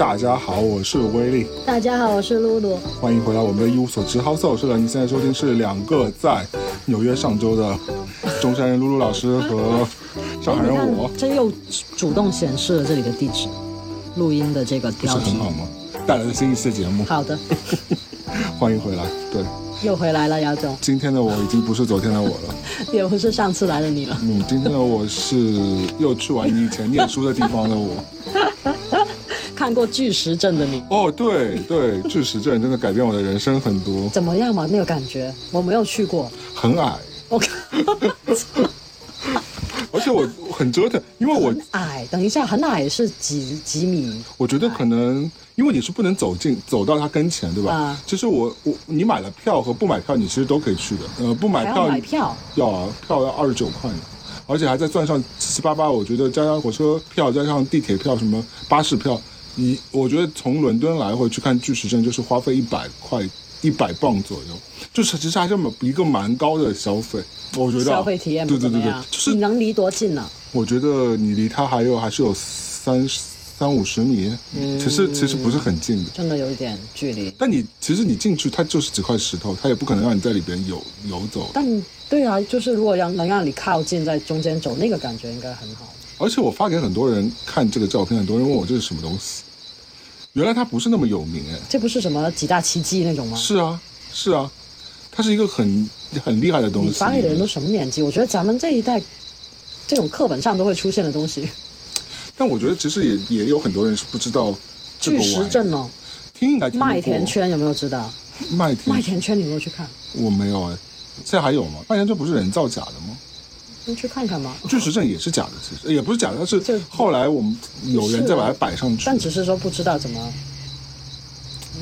大家好，我是威力，大家好，我是露露。欢迎回来我们的一无所知 House 是的。你现在收听是两个在纽约上周的中山人露露老师和上海人我，这又主动显示了这里的地址，录音的这个不是标题。很好吗？带来了新一期的节目，好的，欢迎回来。对，又回来了，姚总，今天的我已经不是昨天的我了，也不是上次来的你了。嗯，今天的我是又去完你以前念书的地方的我。看过巨石阵的你哦，对对，巨石阵真的改变我的人生很多，怎么样嘛？那个感觉，我没有去过。很矮，我 而且我很折腾，因为我很矮，等一下，很矮是几几米？我觉得可能因为你是不能走进走到他跟前，对吧？啊其实我我你买了票和不买票，你其实都可以去的。呃，不买票要买票？要啊，票要二十九块呢，而且还在算上七七八八，我觉得加上火车票，加上地铁票，什么巴士票，你我觉得从伦敦来回去看巨石阵就是花费一百块。一百磅左右，就是其实还是一个蛮高的消费，我觉得啊消费体验对对对对。就是你能离多近呢？我觉得你离它还有还是有三三五十米，其实其实不是很近的。真的有一点距离。但你其实你进去，它就是几块石头，它也不可能让你在里边游游走。但对啊，就是如果让能让你靠近，在中间走，那个感觉应该很好。而且我发给很多人看这个照片，很多人问我这是什么东西。原来它不是那么有名哎。这不是什么几大奇迹那种吗？是啊，是啊，它是一个很很厉害的东西。你发给的人都什么年纪？我觉得咱们这一代，这种课本上都会出现的东西，但我觉得其实也也有很多人是不知道这个巨石。阵哦，听应该麦田，圈有没有知道？麦田麦田圈你有没有去看？我没有哎。现在还有吗？麦田圈不是人造假的吗？你去看看吧。巨石阵也是假的，其实也不是假的，但是后来我们有人再把它摆上去。但只是说不知道怎么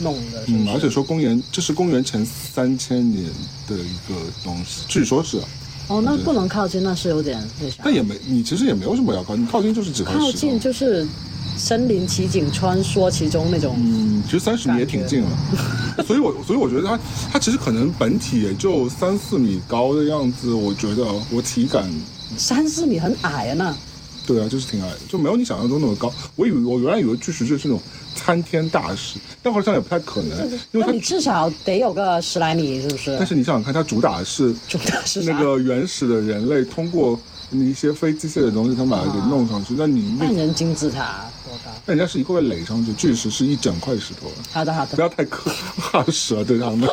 弄的，嗯，而且说公元这是公元前三千年的一个东西，据说是啊，哦，那不能靠近，那是有点那啥。但也没你其实也没有什么要靠，你靠近就是几块石靠近。就是身临其境，穿梭其中那种。嗯，其实三十米也挺近了，所以我所以我觉得它它其实可能本体也就三四米高的样子，我觉得我体感三四米很矮啊，那对啊，就是挺矮的，就没有你想象中那么高。我以为我原来以为巨石阵是那种参天大石，但好像也不太可能，因为它你至少得有个十来米，是不是？但是你想想看，它主打的是主打是那个原始的人类通过一些非机械的东西，他把它给弄上去。那你那万人金字塔多高？那人家是一块垒上去，巨石是一整块石头，好的好的，不要太苛哈舌对他们。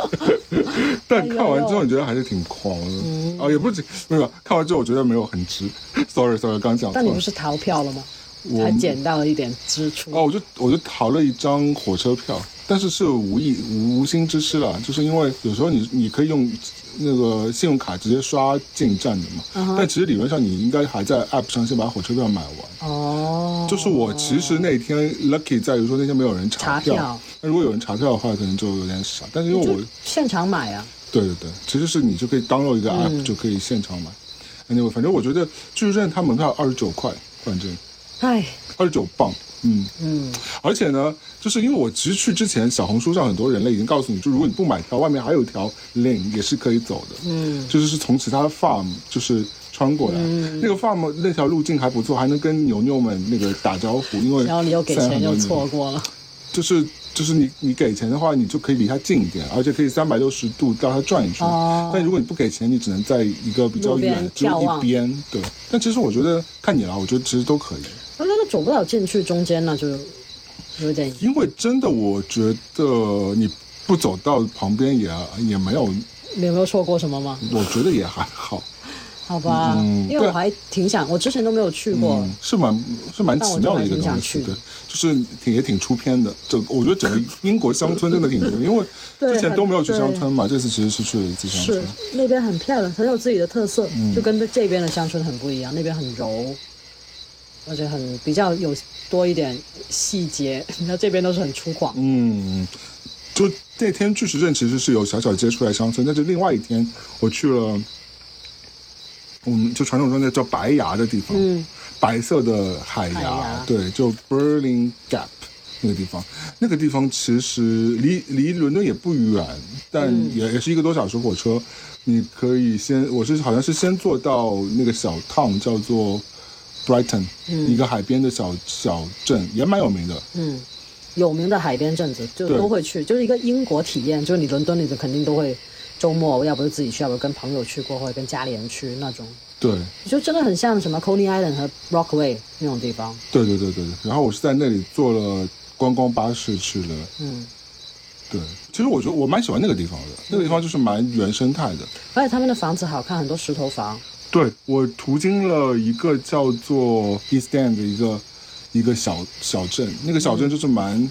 但看完之后，你觉得还是挺狂的。嗯啊，也不是没有看完之后，我觉得没有很值。Sorry Sorry，刚讲。但你不是逃票了吗？我还捡到了一点支出。哦，我就我就逃了一张火车票，但是是无意无无心之失啦，就是因为有时候你你可以用那个信用卡直接刷进站的嘛，但其实理论上你应该还在 App 上先把火车票买完。哦，就是我其实那天 lucky 在于说那天没有人查票，那如果有人查票的话，可能就有点傻。但是因为我现场买啊。对对对，其实是你就可以 download 一个 app、嗯就可以现场买。anyway，反正我觉得巨石阵它门票二十九块，反正。唉，二十九磅，嗯。嗯，而且呢，就是因为我其实去之前，小红书上很多人类已经告诉你，就如果你不买票，外面还有一条 lane 也是可以走的，嗯，就是是从其他的 farm 就是穿过来，那个 farm 那条路径还不错，还能跟牛牛们那个打招呼，因为然后你又给钱又现在很多牛错过了。就是就是你你给钱的话，你就可以离它近一点，而且可以三百六十度让它转一圈。哦但如果你不给钱，你只能在一个比较远，只有一边。对，但其实我觉得看你了，我觉得其实都可以。那那个走不了进去中间呢，就有点因为真的，我觉得你不走到旁边也也没有，你有没有错过什么吗？我觉得也还好，好吧，嗯因为我还挺想，我之前都没有去过。嗯，是蛮是蛮奇妙的一个东西，对，就是挺也挺出片的。整我觉得整个英国乡村真的挺多，因为之前都没有去乡村嘛，这次其实是去了一次乡是村。那边很漂亮，很有自己的特色，嗯就跟这边的乡村很不一样。那边很柔，而且很比较有多一点细节。你看这边都是很粗犷。嗯，就那天巨石阵其实是有小小接触来乡村，但是另外一天我去了，我们就传统中那叫白崖的地方，嗯，白色的海崖，海崖对，就 Burling Gap 那个地方，那个地方其实离离伦敦也不远，但嗯也、也是一个多小时火车。你可以先，我是好像是先坐到那个小 town 叫做 Brighton，、一个海边的小小镇，也蛮有名的。嗯，有名的海边镇子，就都会去，就是一个英国体验，就是你伦敦里的肯定都会周末，要不就自己去，要不跟朋友去过，或者跟家里人去那种，对就真的很像什么 Coney Island 和 Rockaway 那种地方。对对对对对。然后我是在那里坐了观光巴士去的。嗯，对，其实我觉得我蛮喜欢那个地方的，那个地方就是蛮原生态的。而且他们的房子好看，很多石头房。对我途经了一个叫做 East End 的一个一个小小镇，那个小镇就是蛮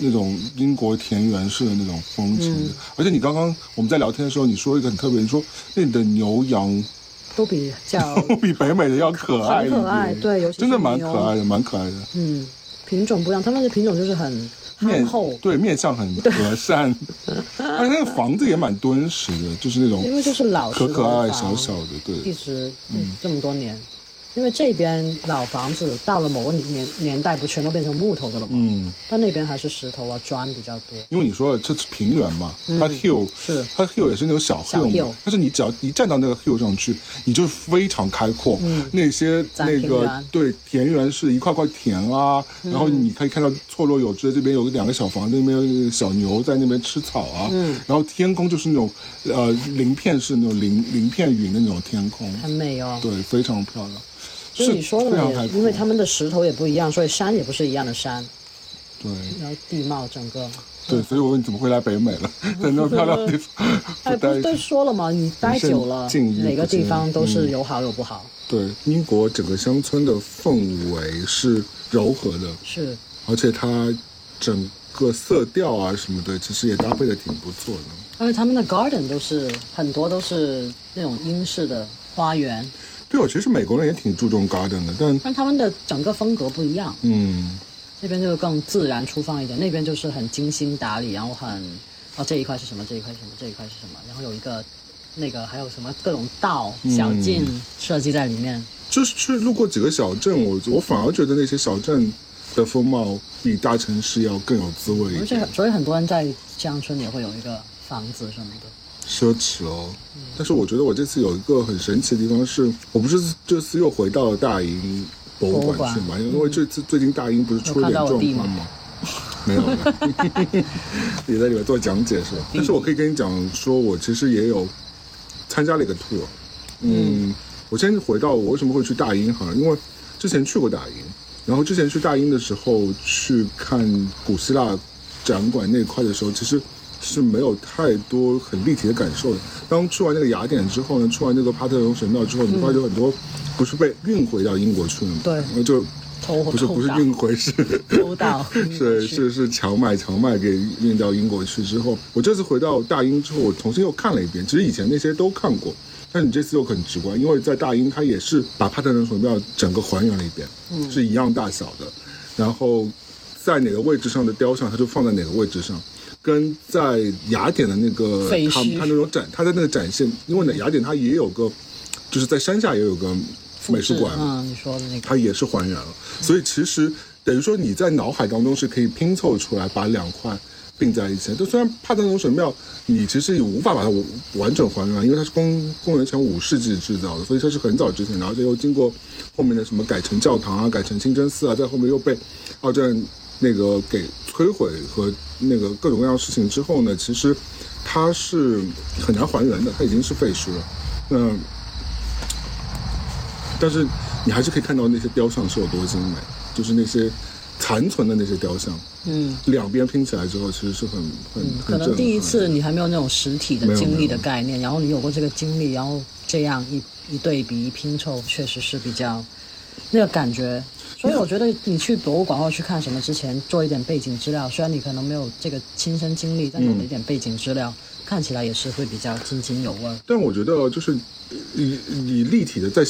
那种英国田园式的那种风情的。而且你刚刚我们在聊天的时候，你说一个很特别，你说那里的牛羊都比较 比北美的要可爱很可爱对真的蛮可爱的，蛮可爱的。嗯品种不一样，他们的品种就是很面厚，对面相很和善，而且那个房子也蛮敦实的，就是那种因为就是老可可爱爱小小的，对。一直嗯。这么多年，因为这边老房子到了某个年年代，不全都变成木头的了吗？嗯，但那边还是石头啊砖比较多。因为你说这是平原嘛，它 hill 嗯是它 hill 也是那种小小 hill 但是你只要一站到那个 hill 上去，你就非常开阔，嗯那些那个对田园是一块块田啊，嗯然后你可以看到错落有致，这边有两个小房子，那边有那个小牛在那边吃草啊，嗯然后天空就是那种呃鳞片式那种鳞鳞片云的那种天空，很美哦，对，非常漂亮。就是你说的嘛，因为他们的石头也不一样，所以山也不是一样的山，对然后地貌整个。对，所以我问你怎么会来北美了，在那么漂亮的地方哎，不是都说了吗？你待久了敬意，哪个地方都嗯是有好有不好。对，英国整个乡村的氛围是柔和的，是，而且它整个色调啊什么的，其实也搭配的挺不错的。而且他们的 garden 都是很多都是那种英式的花园，对哦，其实美国人也挺注重 garden 的，但但他们的整个风格不一样。嗯，那边就更自然粗放一点，那边就是很精心打理，然后很哦这一块是什么，这一块是什么，这一块是什么，然后有一个那个还有什么各种道小径设计在里面。就是去路过几个小镇，我我反而觉得那些小镇的风貌比大城市要更有滋味一而点，且所以很多人在乡村也会有一个房子什么的。奢侈哦。但是我觉得我这次有一个很神奇的地方是，我不是这次又回到了大英博物馆去嘛，因为这次最近大英不是出了点状况吗？没有了，也在里面做讲解是吧？但是我可以跟你讲，说我其实也有参加了一个 tour。嗯，我先回到我为什么会去大英哈，因为之前去过大英，然后之前去大英的时候去看古希腊展馆那块的时候，其实是没有太多很立体的感受的。当去完那个雅典之后呢，去完那个帕特农神庙之后，你发现很多不是被运回到英国去了吗？对然后就不是不是运回是偷盗 是是是强买强卖给运到英国去之后，我这次回到大英之后，我重新又看了一遍。其实以前那些都看过，但你这次又很直观，因为在大英它也是把帕特农神庙整个还原了一遍，嗯是一样大小的，然后在哪个位置上的雕像，它就放在哪个位置上。跟在雅典的那个废它墟它那种展，他的那个展现，因为呢雅典它也有个，就是在山下也有个美术馆，嗯，你说的那个它也是还原了。所以其实等于说你在脑海当中是可以拼凑出来，把两块并在一起。就虽然帕特农神庙，你其实也无法把它完完整还原，因为它是公公元前五世纪制造的，所以它是很早之前的，而且又经过后面的什么改成教堂啊、改成清真寺啊，在后面又被二战那个给摧毁和那个各种各样的事情之后呢，其实它是很难还原的，它已经是废墟了。那但是你还是可以看到那些雕像是有多精美，就是那些残存的那些雕像，嗯，两边拼起来之后，其实是很很很可能第一次你还没有那种实体的经历的概念，然后你有过这个经历，然后这样一一对比一拼凑，确实是比较那个感觉。所以我觉得你去博物馆或去看什么之前，做一点背景资料，虽然你可能没有这个亲身经历，但有一点背景资料，看起来也是会比较津津有味儿。但我觉得就是你你立体的在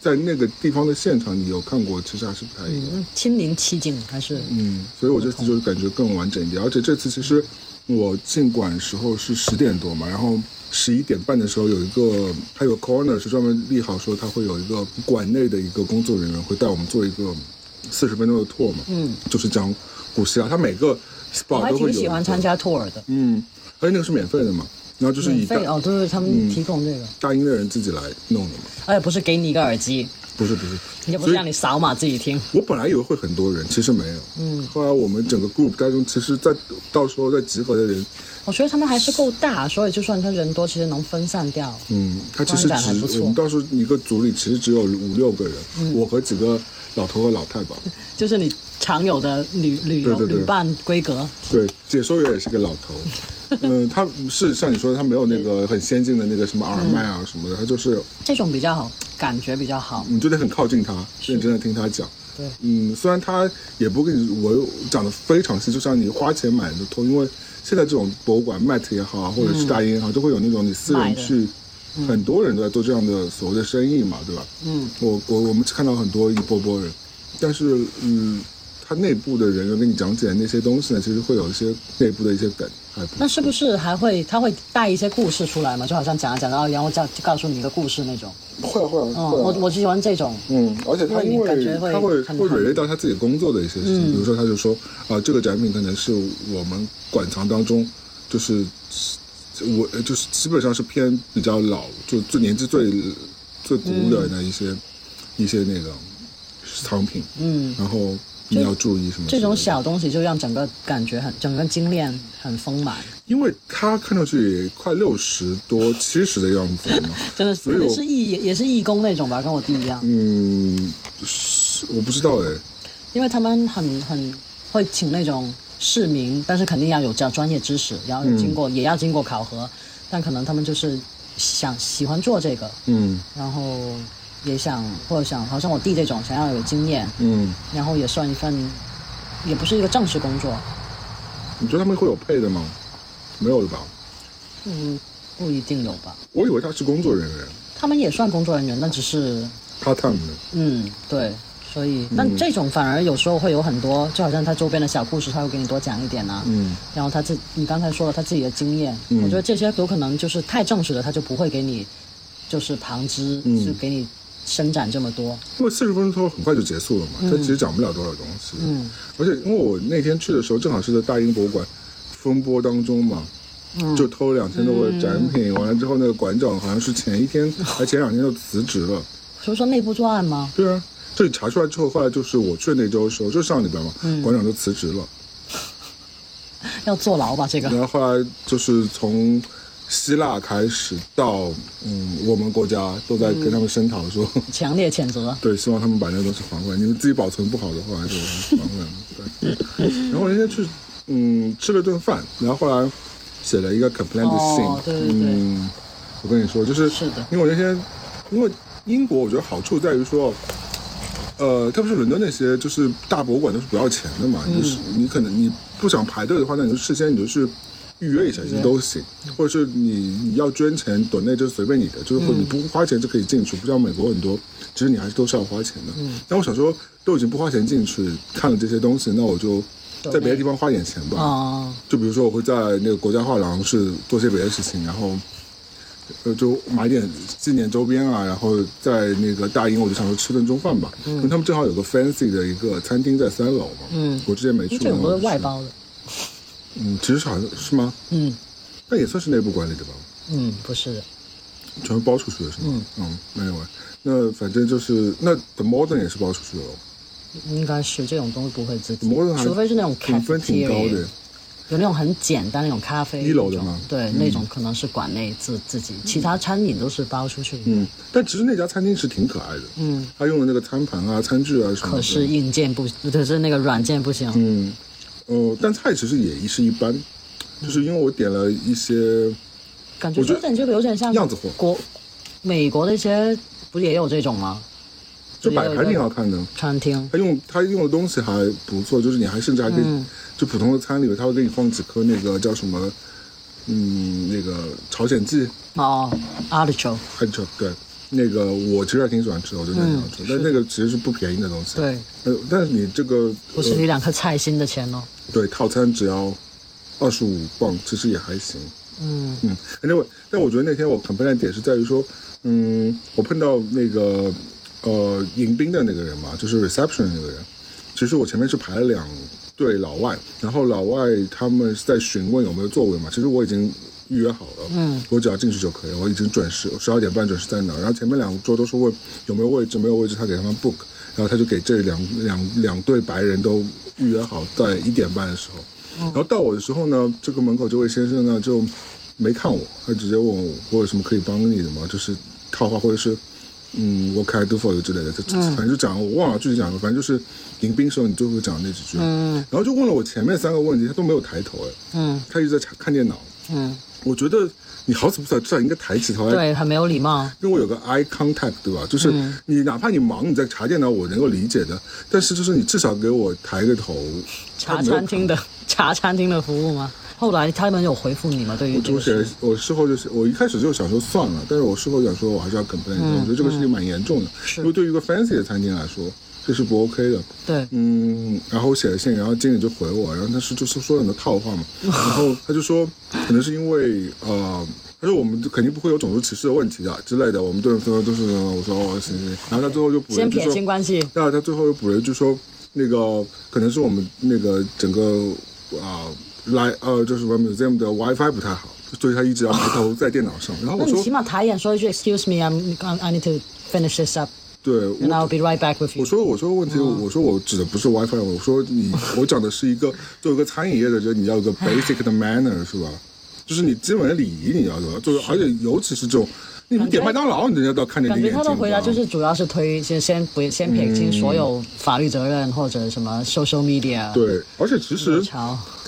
在那个地方的现场，你有看过，其实还是不太一样。嗯，亲临其境还是嗯，所以我这次就是感觉更完整一点，而且这次其实我进馆时候是十点多嘛，然后十一点半的时候有一个，还有 corner 是专门立好说他会有一个馆内的一个工作人员会带我们做一个四十分钟的 tour 嘛，嗯，就是讲古希腊，他每个我 spot 还都会有一个挺喜欢参，加 tour 的，嗯，而且那个是免费的嘛，然后就是以大免费哦，对对，他们提供这个，大英的人自己来弄的嘛，而且不是给你一个耳机，不是不是，也不是让你扫码自己听。我本来以为会很多人，其实没有。嗯，后来我们整个 group 当中，其实在到时候在集合的人，我觉得他们还是够大，所以就算他人多，其实能分散掉。嗯，他其实还不错只我们到时候一个组里其实只有五六个人，嗯我和几个老头和老太吧。就是你常有的旅旅游旅伴规格。对，解说员也是个老头。嗯，他是像你说的，他没有那个很先进的那个什么耳麦啊什么的，他就是这种比较好，感觉比较好。你就得很靠近他，认真的听他讲。对，嗯，虽然他也不跟你我讲的非常细，就像你花钱买的通，因为现在这种博物馆，Met 也好啊，或者是大英也好，都会有那种你私人去，很多人都在做这样的所谓的生意嘛，对吧？嗯，我我我们看到很多一波波人，但是嗯，他内部的人员跟你讲解那些东西呢，其实会有一些内部的一些梗，那是不是还会他会带一些故事出来嘛？就好像讲着讲着，然后叫就告诉你一个故事那种。会啊会会。啊我就喜欢这种。嗯，而且他会他会会很很 relate 到他自己工作的一些事情，比如说他就说啊、这个展品可能是我们馆藏当中就是我就是基本上是偏比较老，就最年纪最最古老的一些、一些那个藏品，嗯，然后你要注意什么这种小东西就让整个感觉很整个精炼很丰满，因为他看上去也快六十多七十的样子了嘛，真的所以我是义也也是义工那种吧，跟我弟一样，嗯，是我不知道哎，因为他们很很会请那种市民，但是肯定要有这样专业知识，然后经过、也要经过考核，但可能他们就是想喜欢做这个，嗯。然后也想或者想，好像我弟这种想要有经验，嗯，然后也算一份，也不是一个正式工作，你觉得他们会有配的吗？没有了吧？嗯，不一定有吧。我以为他是工作人员他们也算工作人员，那只是，part time 的。嗯，对，所以但这种反而有时候会有很多，就好像他周边的小故事，他会给你多讲一点啊。嗯然后他自你刚才说了他自己的经验，嗯我觉得这些有可能就是太正式的，他就不会给你就是旁支，嗯就给你伸展这么多。因为四十分钟很快就结束了嘛，他其实讲不了多少东西。嗯，而且因为我那天去的时候，正好是在大英博物馆风波当中嘛，嗯就偷了两千多个展品，完了之后那个馆长好像是前一天还前两天就辞职了。所以说内部作案吗？对啊，这里查出来之后，后来就是我去那周的时候，就上礼拜嘛，嗯馆长就辞职了。要坐牢吧？这个然后后来就是从希腊开始到嗯，我们国家都在跟他们声讨说，强烈谴责。对，希望他们把那个东西还回来。你们自己保存不好的话，就还回来。对。然后人家去嗯吃了顿饭，然后后来写了一个 complaint 的信。哦对对对嗯，我跟你说，就是是的因为我那天因为英国，我觉得好处在于说。呃，特别是伦敦那些就是大博物馆都是不要钱的嘛，嗯就是你可能你不想排队的话，那你就事先你就去预约一下，其实都行，或者是你你要捐钱短内就是随便你的，就是说你不花钱就可以进去，不像美国很多，其实你还是都是要花钱的。嗯，但我想说，都已经不花钱进去看了这些东西，那我就在别的地方花点钱吧。哦，就比如说我会在那个国家画廊是做些别的事情，然后呃就买点纪念周边啊，然后在那个大英我就想说吃顿中饭吧，因为他们正好有个 fancy 的一个餐厅在三楼嘛，嗯，我之前没去过，外包的。嗯，其实好像是吗？嗯。那也算是内部管理的吧，嗯，不是的。全部包出去了是吗？嗯，没有啊，那反正就是那 The Modern 也是包出去的哦，应该是这种东西不会自己除非是那种评分挺高的，有那种很简单那种咖啡一楼的吗？对，那种可能是馆内自自己，其他餐饮都是包出去的。嗯，但其实那家餐厅是挺可爱的，嗯，他用的那个餐盘啊、餐具啊什么，可是硬件不，可是那个软件不行。嗯，呃，但菜其实也是一般，就是因为我点了一些，感觉有点就有点像样子货。国美国的一些不是也有这种吗？就摆盘挺好看的。餐厅他用他用的东西还不错，就是你还甚至还可以，嗯就普通的餐里面，他会给你放几颗那个叫什么，嗯，那个朝鲜蓟，哦，artichoke，很丑，对，那个我其实还挺喜欢吃的，我就很喜欢吃，嗯但那个其实是不便宜的东西。，对，呃，但是你这个不是你两颗菜心的钱哦。对套餐只要二十五磅，其实也还行。嗯嗯，anyway，但我觉得那天我 complain 的点是在于说，嗯，我碰到那个呃迎宾的那个人嘛，就是 reception 的那个人，其实我前面是排了两对老外，然后老外他们是在询问有没有座位嘛，其实我已经预约好了，嗯，我只要进去就可以，我已经准时十二点半准时在那，然后前面两桌都是问有没有位置，没有位置他给他们 book，然后他就给这两两两对白人都预约好在一点半的时候，然后到我的时候呢，这个门口这位先生呢就没看我，他直接问我我有什么可以帮你的吗？就是套话或者是。嗯，What can I do for you 之类的，他反正就讲，我忘了具体讲了，反正就是迎宾时候你最后讲那几句，嗯，然后就问了我前面三个问题，他都没有抬头，哎，嗯，他一直在看看电脑，嗯，我觉得你好死不死至少应该抬起头来，对，很没有礼貌，跟我有个 eye contact，对吧？就是你哪怕你忙你在查电脑，我能够理解的，但是就是你至少给我抬个头。茶餐厅的茶餐厅的服务吗？后来他们有回复你吗？对于这个，我事后就是我一开始就想说算了，但是我事后想说我还是要 complain，我觉得这个事情蛮严重的，因为对于一个 fancy 的餐厅来说，这是不 OK 的。对，嗯，然后我写了信，然后经理就回我，然后他是就是说很多套话嘛，然后他就说可能是因为呃，他说我们肯定不会有种族歧视的问题的之类的，我们对人说都是我说哦行行，然后他最后就补了一句说，然后他最后又补了一句说那个可能是我们那个整个啊。来，呃，就是 museum 的 WiFi 不太好，所以他一直要埋头在电脑上。然后我说，你起码抬眼说一句 Excuse me, I'm I need to finish this up。对，And I'll be right back with you。我说，我说问题，我说我指的不是 WiFi，我说你，我讲的是一个作为一个餐饮业的人，你要有个 basic 的 manner 是吧？就是你基本的礼仪你要有，就是而且尤其是这种。你们点麦当劳，人家都看着你眼睛。感觉他的回答就是主要是推，先先不先撇清所有法律责任或者什么 social media。对，而且其实，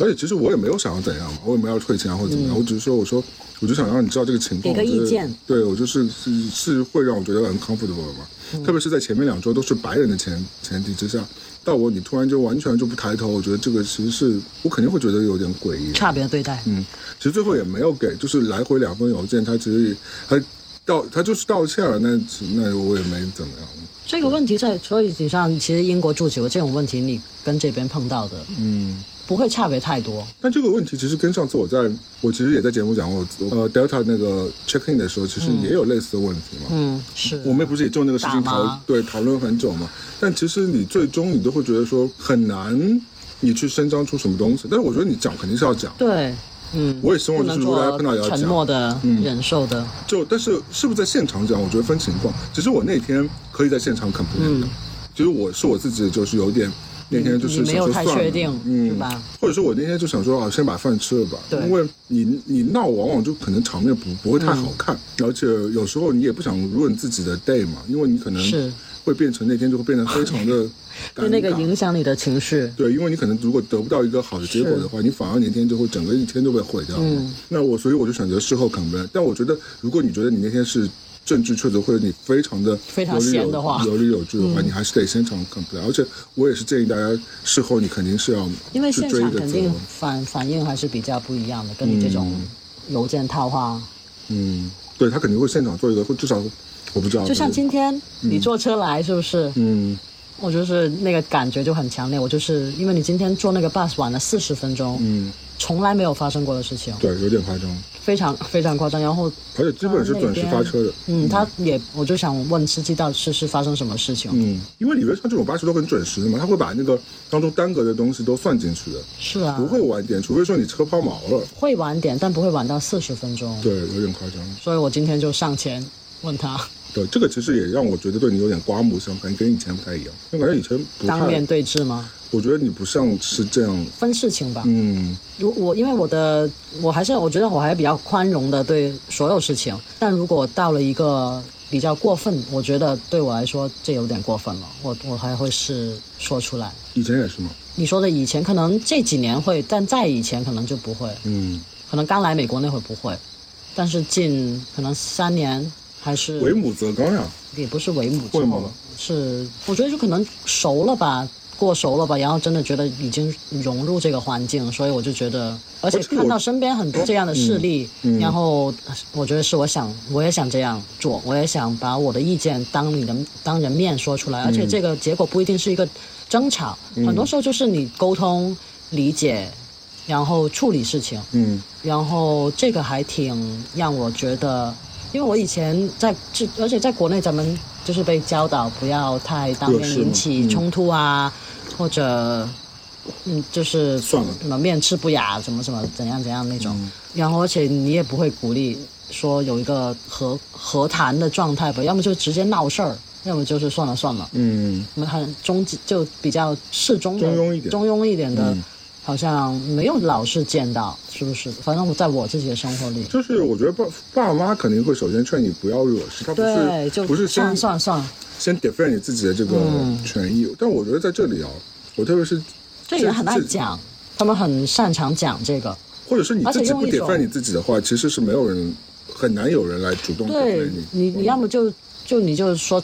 而且其实我也没有想要怎样嘛，我也没有退钱啊或者怎么样，我只是说我说，我就想让你知道这个情况。给个意见。对，我就是是是会让我觉得很 comfortable 嘛，特别是在前面两周都是白人的前前提之下，到我你突然就完全就不抬头，我觉得这个其实是我肯定会觉得有点诡异。差别对待。嗯，其实最后也没有给，就是来回两封邮件，他其实还。道他就是道歉了，那那我也没怎么样。这个问题在所以你像其实英国住久了，这种问题你跟这边碰到的，嗯，不会差别太多。但这个问题其实跟上次我在我其实也在节目讲过，呃，Delta 那个 check in 的时候，其实也有类似的问题嘛。嗯，是我们不是也就那个事情讨对讨论很久嘛？但其实你最终你都会觉得说很难，你去伸张出什么东西。但是我觉得你讲肯定是要讲。对。嗯，我也希望就是如果大家碰到要讲，沉默的，忍受的。就但是是不是在现场讲？我觉得分情况。其实我那天可以在现场 complain 的，其实我是我自己就是有点那天就是没有太确定，嗯，吧？或者说我那天就想说啊，先把饭吃了吧。对，因为你你闹往往就可能场面不不会太好看，而且有时候你也不想 ruin 自己的 day 嘛，因为你可能是。会变成那天就会变得非常的，就那个影响你的情绪。对，因为你可能如果得不到一个好的结果的话，你反而那天就会整个一天都被毁掉。嗯，那我所以我就选择事后 complain。但我觉得，如果你觉得你那天是证据确凿，或者你非常的非常闲的话，有理有据的话，你还是得现场 complain。而且我也是建议大家事后你肯定是要因为现场肯定反反应还是比较不一样的，跟你这种邮件套话。嗯，对他肯定会现场做一个，或至少。我不知道，就像今天你坐车来，是不是？嗯，我就是那个感觉就很强烈。我就是因为你今天坐那个 bus 晚了四十分钟，嗯，从来没有发生过的事情。对，有点夸张，非常非常夸张。然后而且基本是准时发车的。嗯，他也，我就想问司机到底是是发生什么事情？嗯，因为理论上这种巴士都很准时的嘛，他会把那个当中耽搁的东西都算进去的。是啊，不会晚点，除非说你车抛锚了。会晚点，但不会晚到四十分钟。对，有点夸张。所以我今天就上前问他。对，这个其实也让我觉得对你有点刮目相看，跟以前不太一样。因为感觉以前当面对质吗？我觉得你不像是这样分事情吧。嗯，如我因为我的我还是我觉得我还是比较宽容的对所有事情，但如果到了一个比较过分，我觉得对我来说这有点过分了，我我还会是说出来。以前也是吗？你说的以前可能这几年会，但在以前可能就不会。嗯，可能刚来美国那会不会，但是近可能三年。还是为母则刚呀，也不是为母则刚，是我觉得就可能熟了吧，过熟了吧，然后真的觉得已经融入这个环境，所以我就觉得，而且看到身边很多这样的事例，然后我觉得是我想，我也想这样做，我也想把我的意见当你的当人面说出来，而且这个结果不一定是一个争吵，很多时候就是你沟通理解，然后处理事情，嗯，然后这个还挺让我觉得。因为我以前在，而且在国内，咱们就是被教导不要太当面引起冲突啊，或者嗯，就是算了什么面吃不雅，什么什么怎样怎样那种。然后而且你也不会鼓励说有一个和和谈的状态吧，要么就直接闹事儿，要么就是算了算了。嗯，我们很中就比较适中的中庸一点。中庸一点的，嗯好像没有老是见到，是不是？反正我在我自己的生活里，就是我觉得爸爸妈肯定会首先劝你不要惹事，他不对，是就不是先算了算了，先 defend 你自己的这个嗯。权益，但我觉得在这里啊，我特别是这里人很爱这讲，他们很擅长讲这个。或者是你自己不 defend 你自己的话，其实是没有人很难有人来主动对 defend 你，你要么就就你就说，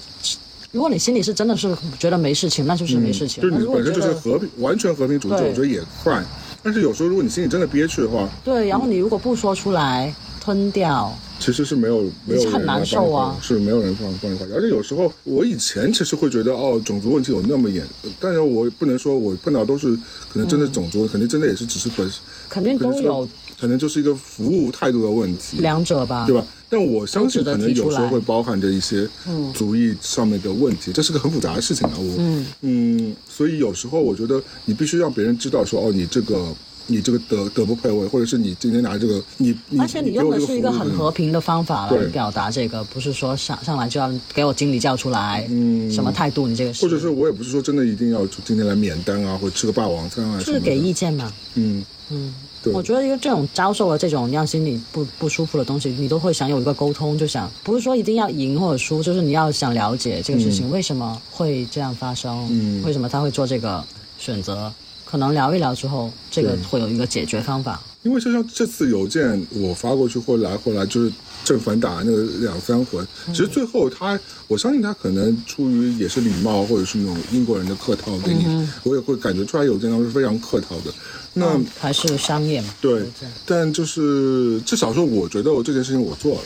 如果你心里是真的是觉得没事情，那就是没事情。嗯就是你本身就是和平完全和平主义者，我觉得也 fine。但是有时候如果你心里真的憋屈的话，对，然后你如果不说出来，吞掉，其实是没有没有人很难来受啊是没有人放放你化解。而且有时候我以前其实会觉得哦，种族问题有那么严，但是我不能说我碰到都是可能真的种族，肯定真的也是只是本肯定都有可能就是一个服务态度的问题，两者吧。对吧？但我相信可能有时候会包含着一些族裔上面的问题，这是个很复杂的事情啊。我嗯所以有时候我觉得你必须让别人知道说哦，你这个。你这个德德不配位，或者是你今天拿这个你你而且你用的是一个很和平。的方法来表达这个，不是说上上来就要给我经理叫出来，嗯什么态度？你这个是或者是我也不是说真的一定要今天来免单啊，或者吃个霸王餐啊。就是给意见嘛。嗯嗯，对我觉得一个这种遭受了这种让心里不不舒服的东西，你都会想有一个沟通，就想不是说一定要赢或者输，就是你要想了解这个事情为什么会这样发生，嗯。为什么他会做这个选择，可能聊一聊之后，这个会有一个解决方法。因为就像这次邮件我发过去，或来后来就是正反打那个两三回，嗯。其实最后他，我相信他可能出于也是礼貌，或者是那种英国人的客套给你，我也会感觉出来邮件当中是非常客套的。那、嗯，还是商业嘛。对，但就是至少说，我觉得我这件事情我做了。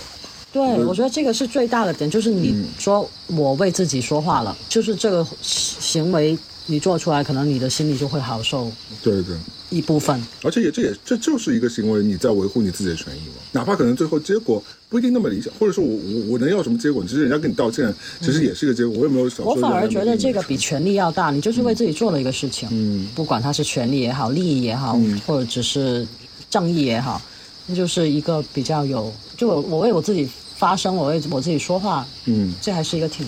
对，我觉得这个是最大的点，就是你嗯说我为自己说话了，就是这个行为你做出来，可能你的心里就会好受对对。一部分。而且也这也这就是一个行为，你在维护你自己的权益嘛。哪怕可能最后结果不一定那么理想，或者说我我我能要什么结果，其实人家跟你道歉，其实也是一个结果。我也没有想说我反而觉得这个比权利要大，你就是为自己做了一个事情，嗯，不管它是权利也好，利益也好，或者只是正义也好，那就是一个比较有，就我我为我自己发声，我为我自己说话，嗯，这还是一个挺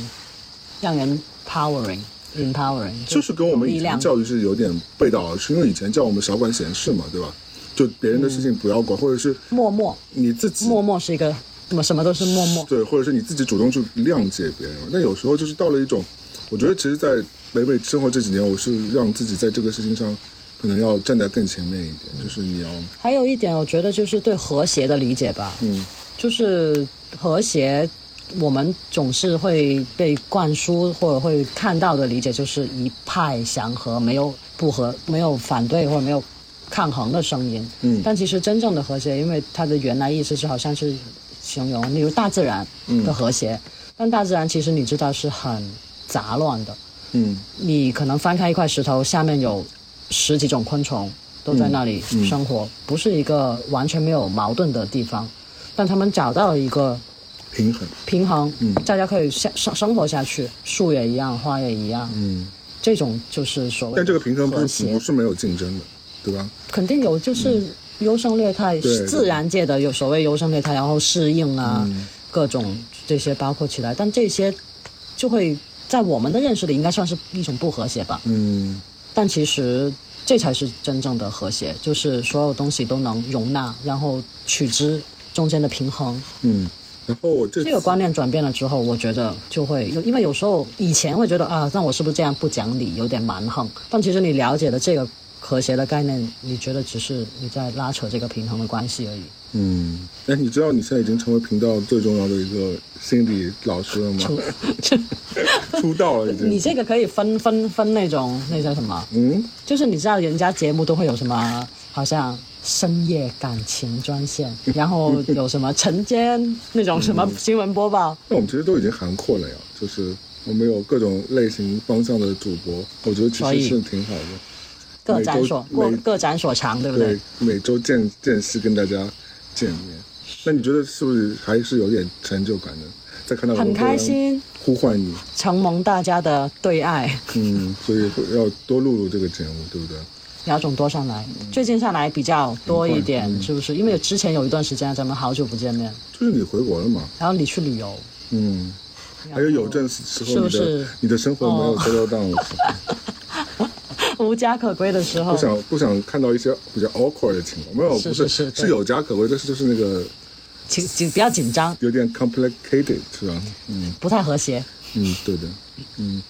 让人 powering empowering，就是跟我们以前教育是有点背道而驰，因为以前叫我们少管闲事嘛，对吧？就别人的事情不要管，或者是默默你自己默默是一个什么什么都是默默，对，或者是你自己主动去谅解别人。但有时候就是到了一种，我觉得其实，在北美生活这几年，我是让自己在这个事情上可能要站在更前面一点，就是你要还有一点，我觉得就是对和谐的理解吧，嗯。就是和谐，我们总是会被灌输或者会看到的理解，就是一派祥和，没有不和，没有反对或者没有抗衡的声音。嗯。但其实真正的和谐，因为它的原来意思是好像是形容，例如大自然的和谐，但大自然其实你知道是很杂乱的。嗯。你可能翻开一块石头，下面有十几种昆虫都在那里生活，不是一个完全没有矛盾的地方，但他们找到了一个平衡，平衡，嗯。大家可以下生生活下去，树也一样，花也一样，嗯，这种就是所谓的但这个平衡不和是不，是没有竞争的，对吧？肯定有，就是优胜劣汰，自然界的有所谓优胜劣汰，然后适应啊，嗯。各种这些包括起来，但这些就会在我们的认识里应该算是一种不和谐吧。嗯。但其实这才是真正的和谐，就是所有东西都能容纳，然后取之中间的平衡。嗯。然后我这这个观念转变了之后，我觉得就会有，因为有时候以前会觉得啊，那我是不是这样不讲理，有点蛮横？但其实你了解的这个和谐的概念，你觉得只是你在拉扯这个平衡的关系而已。嗯，哎，你知道你现在已经成为频道最重要的一个心理老师了吗？出 道了已经。你这个可以分分分那种那叫什么？嗯，就是你知道人家节目都会有什么，好像深夜感情专线，然后有什么晨间那种什么新闻播报，那我们其实都已经涵括了呀，就是我们有各种类型方向的主播，我觉得其实是挺好的。各展所各各展所长，对不对？对，每周见见识跟大家见面，那你觉得是不是还是有点成就感的？在看到很开心，呼唤你，承蒙大家的对爱。嗯，所以会要多录录这个节目，对不对？姚总多上来，最近上来比较多一点，是不是？因为之前有一段时间咱们好久不见面，就是你回国了嘛，然后你去旅游，嗯，还有有阵时候是不你的是你的生活没有 settle down 的时候，无家可归的时候。不，想不想看到一些比较 awkward 的情况，没有，是不是是是有家可归，但是就是那个紧紧比较紧张，有点 complicated 是吧？嗯。不太和谐。嗯，对的，嗯。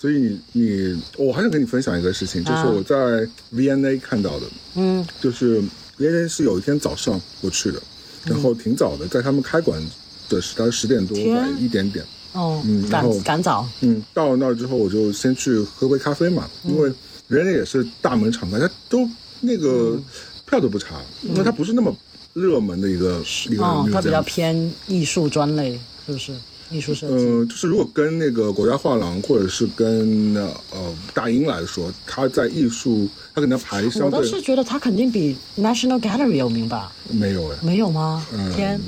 所以你你，我还想跟你分享一个事情，就是啊。我在 VNA 看到的，嗯，就是 VNA 是有一天早上我去的，然后挺早的，在他们开馆的时，大概十点多一点点，哦，赶嗯然后赶早，嗯，到了那儿之后，我就先去喝杯咖啡嘛，因为人家也是大门敞开，他都那个票都不查，因为它不是那么热门的一个一个哦，它比较偏艺术专类，是不是？艺术设计，嗯，就是如果跟那个国家画廊或者是跟呃大英来说，它在艺术，它可能排相我是觉得它肯定比 National Gallery 有名吧？没有哎，没有吗？嗯天，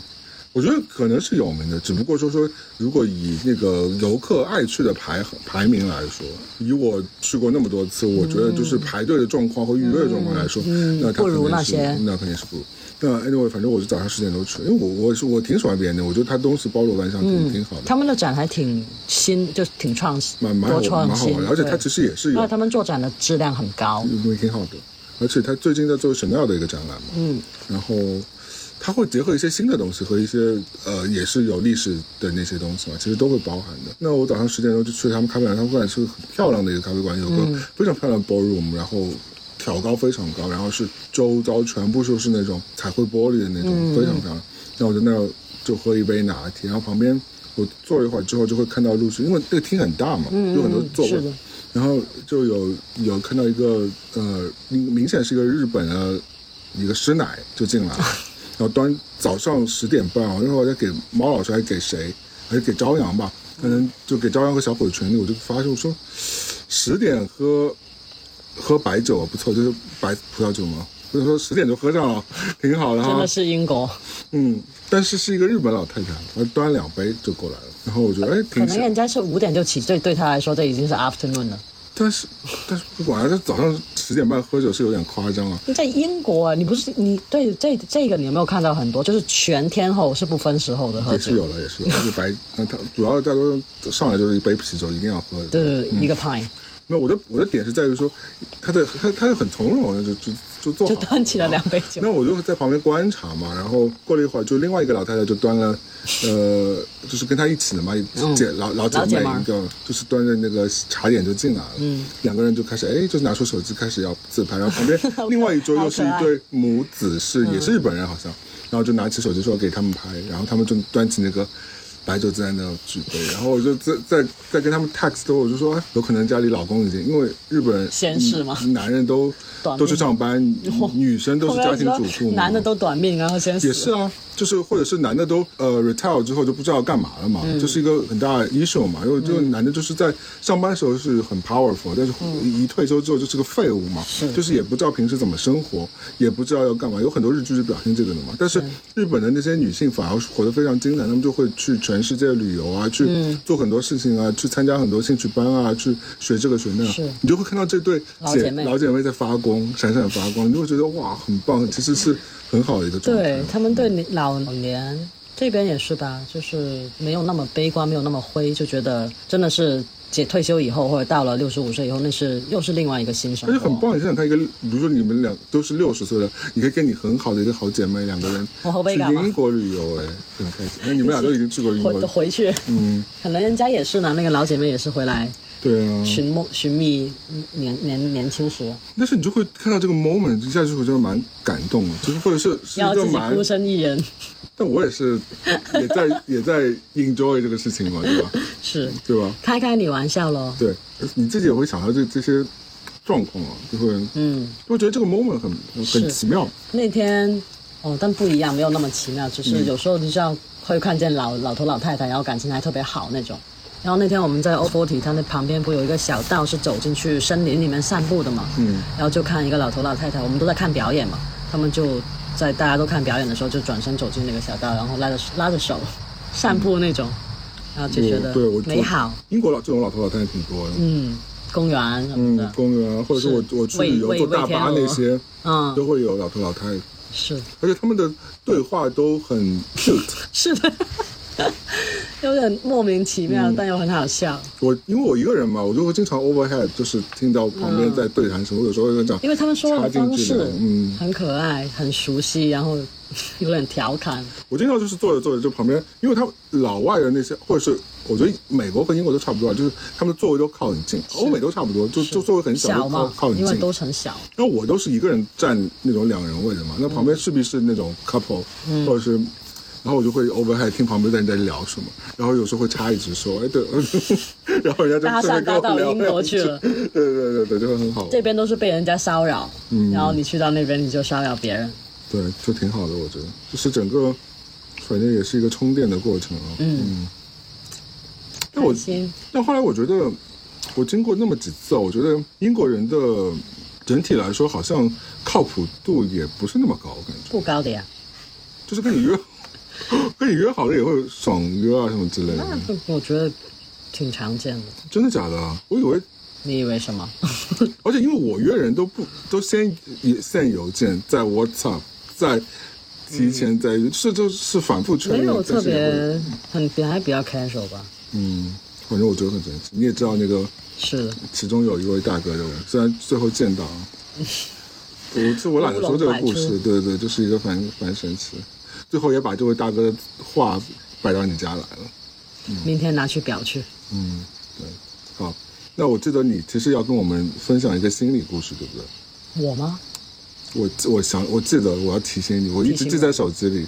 我觉得可能是有名的，只不过说说，如果以那个游客爱去的排排名来说，以我去过那么多次，我觉得就是排队的状况和预约的状况来说，那不如肯定是那些那肯定是不如。那 anyway，反正我是早上十点多去，因为我我是我挺喜欢别人的，我觉得他东西包罗万象，挺、挺好的，他们的展还挺新，就挺创新，蛮蛮蛮好玩的，而且他其实也是有他们做展的质量很高，嗯，挺好的。而且他最近在做 Chanel 的一个展览嘛，嗯，然后他会结合一些新的东西和一些呃也是有历史的那些东西嘛，其实都会包含的。那我早上十点钟就去他们咖啡馆，他们咖啡馆是个很漂亮的一个咖啡馆，有个非常漂亮的 ballroom，然后挑高非常高，然后是周遭全部都是那种彩绘玻璃的那种，非常漂亮。那我在那儿就喝一杯拿铁，然后旁边我坐了一会儿之后就会看到陆续，因为那个厅很大嘛，有很多座位。然后就有有看到一个呃，明明显是一个日本的一个师奶就进来了，然后端早上十点半，然后我在给猫老师还是给谁，还是给朝阳吧，可能就给朝阳和小虎的群里，我就发现我说十点喝喝白酒啊不错，就是白葡萄酒嘛。所以说十点就喝上了，挺好的哈。真的是英国，嗯，但是是一个日本老太太，她端两杯就过来了，然后我觉得哎，可能人家是五点就起，对对她来说这已经是 afternoon 了。但是但是不管，这早上十点半喝酒是有点夸张啊。在英国啊，你不是你对这这个你有没有看到很多？就是全天候是不分时候的喝酒，也是有的，也是有的，就白，那它主要大多上来就是一杯啤酒，一定要喝的。对对对，一个 pint 那我的我的点是在于说，他的他他很从容的就就就做好就端起了两杯酒那。我就在旁边观察嘛，然后过了一会儿，就另外一个老太太就端了，呃，就是跟她一起的嘛，姐老老姐妹一个，就是端着那个茶点就进来了，嗯，两个人就开始哎，就是拿出手机开始要自拍，然后旁边 另外一桌又是一对母子，是也是日本人好像，然后就拿起手机说给他们拍，然后他们就端起那个。白酒在那举杯，然后我就在在在跟他们 text 的，我就说，哎，有可能家里老公已经，因为日本人闲事嘛嗯男人都都去上班，女生都是家庭主妇，男的都短命，然后先死。也是啊，就是或者是男的都呃 retire 之后就不知道干嘛了嘛，嗯这是一个很大的 issue 嘛。因为这个男的就是在上班的时候是很 powerful，但是一退休之后就是个废物嘛，就是也不知道平时怎么生活，也不知道要干嘛。有很多日剧是表现这个的嘛。但是日本的那些女性反而活得非常精彩，她们就会去全世界旅游啊，去嗯。做很多事情啊，去参加很多兴趣班啊，去学这个学那个，你就会看到这对姐老姐妹。老姐妹在发光，闪闪发光，你就会觉得哇，很棒，其实是很好的一个状态。对他们对你老年这边也是吧，就是没有那么悲观，没有那么灰，就觉得真的是姐退休以后或者到了六十五岁以后，那是又是另外一个新生活。而且很棒，你想想看，一个比如说你们俩都是六十岁了，你可以跟你很好的一个好姐妹两个人 去英国旅游，哎，很开心。那你们俩都已经去过英回国了，回去，嗯，可能人家也是呢，那个老姐妹也是回来对啊。寻梦寻觅年年年轻时，但是你就会看到这个 moment，一下就会觉得蛮感动的，就是或者是是一个蛮孤，身一人，但我也是也在也在 enjoy 这个事情嘛，对吧？是对吧？开开你玩笑喽。对，你自己也会想到这这些状况啊，就会嗯，就会觉得这个 moment 很很奇妙。那天哦，但不一样，没有那么奇妙，只嗯是有时候你知道会看见老老头老太太，然后感情还特别好那种。然后那天我们在 O Forty，它那旁边不有一个小道是走进去森林里面散步的嘛？嗯，然后就看一个老头老太太，我们都在看表演嘛，他们就在大家都看表演的时候，就转身走进那个小道，然后拉着拉着手散步那种，然后就觉得对我美好。英国老这种老头老太太挺多的，嗯，公园什么嗯，，公园，或者是我是我去旅游坐大巴那些，嗯，都会有老头老太太，是。而且他们的对话都很 cute。是的，有点莫名其妙，嗯。但又很好笑。我因为我一个人嘛，我就会经常 overhead，就是听到旁边在对谈什么，有时候会讲，因为他们说话的方式，嗯。很可爱，很熟悉，然后 有点调侃。我经常就是坐着坐着就旁边，因为他们老外的那些，或者是我觉得美国和英国都差不多啊，就是他们的座位都靠很近，欧美都差不多，就就座位很小，靠靠很近。因为。都很小，然后我都是一个人占那种两人位的嘛，那旁边势必是那种 couple，、或者是，然后我就会 overhead 听旁边的人在聊什么，然后有时候会插一句说，哎对，然后人家就搭讪搭到聊英国去了，对对对对，就会很好，这边都是被人家骚扰，嗯然后你去到那边你就骚扰别人，对，就挺好的，我觉得，就是整个，反正也是一个充电的过程啊。嗯。但我。但后来我觉得，我经过那么几次啊，我觉得英国人的整体来说好像靠谱度也不是那么高，我感觉不高的呀，就是跟你约，跟你约好了也会爽约啊什么之类的。那我觉得挺常见的。真的假的啊？我以为，你以为什么？而且因为我约人都不都先也 send 邮件，在 WhatsApp，在提前在，是就是反复确认，没有特别很比还比较 casual 吧？嗯，反正我觉得很神奇。你也知道那个，是的，其中有一位大哥的，虽然最后见到，我这我懒得说这个故事，乌龙百出对对，就是一个反反神奇的。最后也把这位大哥的话摆到你家来了。明天拿去裱去。嗯，对，好。那我记得你其实要跟我们分享一个心理故事，对不对？我吗？我我想我记得我要提醒你，我一直记在手机里，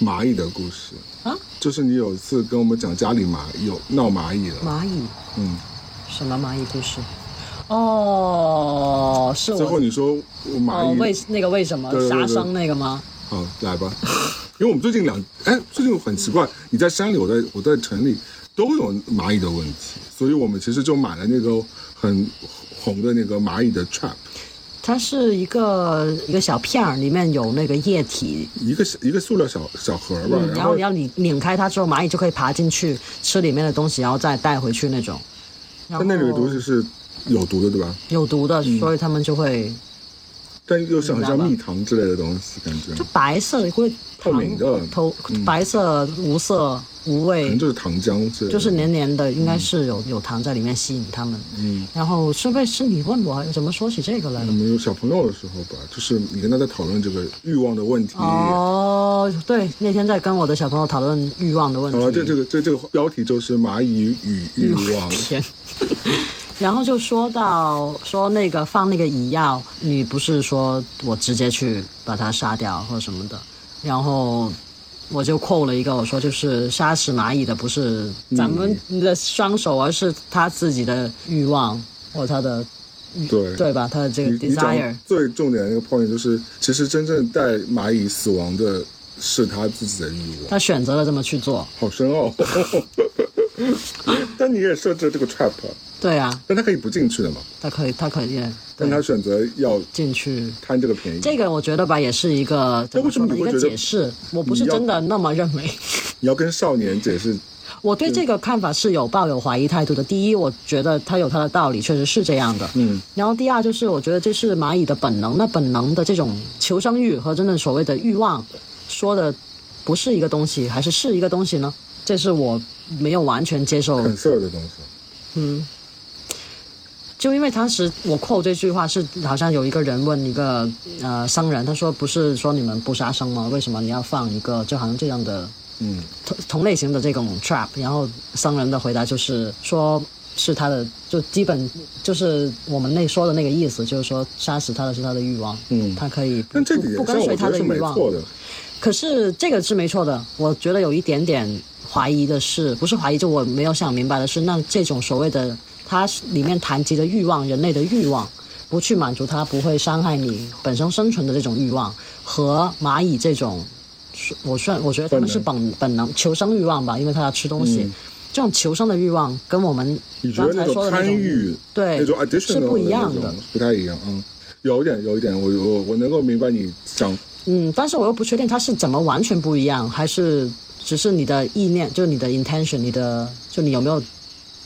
蚂蚁的故事，啊，就是你有一次跟我们讲家里蚂有闹蚂蚁了，蚂蚁？嗯，什么蚂蚁故事？哦，是我最后你说我蚂哦蚁为那个为什么杀生那个吗？好，来吧。因为我们最近两，哎，最近很奇怪，你在山里，我在我在城里，都有蚂蚁的问题，所以我们其实就买了那个很红的那个蚂蚁的 trap，它是一个一个小片儿，里面有那个液体，一个一个塑料小小盒吧，嗯，然然后后你要拧拧开它之后，蚂蚁就可以爬进去吃里面的东西，然后再带回去那种。它那里的东西是有毒的，对吧？有毒的，所以他们就会但又像好像蜜糖之类的东西，感觉就白色会透明的糖透白色无色无味可能，就是糖浆之类的，就是黏黏的，应该是有有糖在里面吸引他们。嗯。然后是不是你问我怎么说起这个来了？我们有小朋友的时候吧，就是你跟他在讨论这个欲望的问题。哦，对，那天在跟我的小朋友讨论欲望的问题。好了，这这个这这个标题就是蚂蚁与欲望。天。然后就说到说那个放那个蚁药，你不是说我直接去把它杀掉或者什么的，然后我就扣了一个，我说就是杀死蚂蚁的不是咱们的双手，而是他自己的欲望或他的对对吧？他的这个 desire。最重点的一个 point 就是，其实真正带蚂蚁死亡的是他自己的欲望，他选择了这么去做，好深奥。但你也设置了这个 trap，对啊，但他可以不进去的嘛？他可以，他可以，但他选择要进去。贪这个便宜。这个我觉得吧，也是一个怎么说呢？一个解释。我不是真的那么认为。你要跟少年解释，我对这个看法是有抱有怀疑态度的。第一，我觉得它有它的道理，确实是这样的。嗯，然后第二就是，我觉得这是蚂蚁的本能。那本能的这种求生欲和真正所谓的欲望，说的不是一个东西，还是是一个东西呢？这是我没有完全接受。很色的东西。嗯，就因为当时我扣这句话是好像有一个人问一个呃商人，他说不是说你们不杀生吗？为什么你要放一个就好像这样的嗯，同同类型的这种 trap，然后商人的回答就是说是他的，就基本就是我们那说的那个意思，就是说杀死他的是他的欲望，嗯他可以不但这不不跟随他的欲望。可是这个是没错的，我觉得有一点点怀疑的是，不是怀疑，就我没有想明白的是，那这种所谓的它里面谈及的欲望，人类的欲望，不去满足它不会伤害你本身生存的这种欲望，和蚂蚁这种，我算我觉得他们是本本能求生欲望吧，因为它要吃东西。嗯这种求生的欲望跟我们刚才说种的那种对那种 additional 是不一样的，不太一样。嗯，有一点，有一点，我我我能够明白你讲嗯，但是我又不确定它是怎么完全不一样，还是只是你的意念，就是你的 intention，你的就你有没有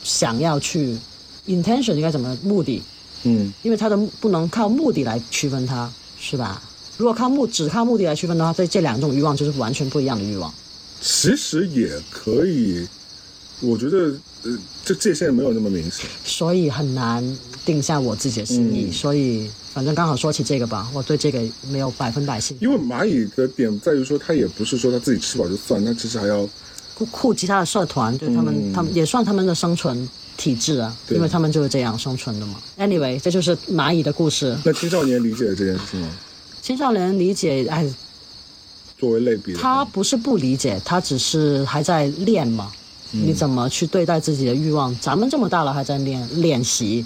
想要去 intention 应该怎么目的？嗯，因为它的不能靠目的来区分它，是吧？如果靠目只靠目的来区分的话，这这两种欲望就是完全不一样的欲望。其实也可以，我觉得呃，这界限没有那么明显。所以很难定下我自己的心意。嗯所以反正刚好说起这个吧，我对这个没有百分百信。因为蚂蚁的点在于说，它也不是说它自己吃饱就算，它其实还要顾顾及他的社团，就是他们，嗯他们也算他们的生存体制啊，因为他们就是这样生存的嘛。Anyway，这就是蚂蚁的故事。那青少年理解这件事吗？青少年理解，哎，作为类比，他不是不理解，他只是还在练嘛。你怎么去对待自己的欲望？咱们这么大了还在练练习，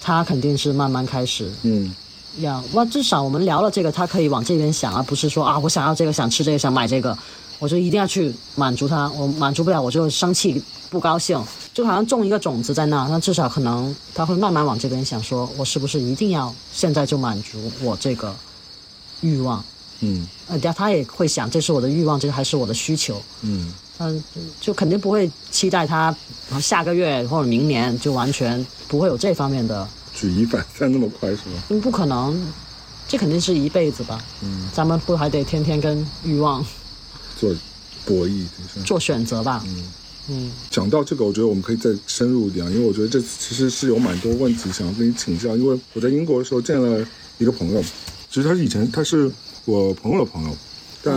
他肯定是慢慢开始嗯要。哇，至少我们聊了这个，他可以往这边想，而不是说啊，我想要这个，想吃这个，想买这个，我就一定要去满足他。我满足不了，我就生气不高兴，就好像种一个种子在那，那至少可能他会慢慢往这边想，说我是不是一定要现在就满足我这个欲望？嗯呃，他他也会想，这是我的欲望，这还是我的需求。嗯嗯，就肯定不会期待他下个月或者明年就完全不会有这方面的，举一反三那么快是吗？嗯，不可能，这肯定是一辈子吧。嗯，咱们不还得天天跟欲望做博弈，做选择吧？嗯嗯讲到这个，我觉得我们可以再深入一点，因为我觉得这次其实是有蛮多问题想要跟你请教。因为我在英国的时候见了一个朋友，其实他是以前他是我朋友的朋友，但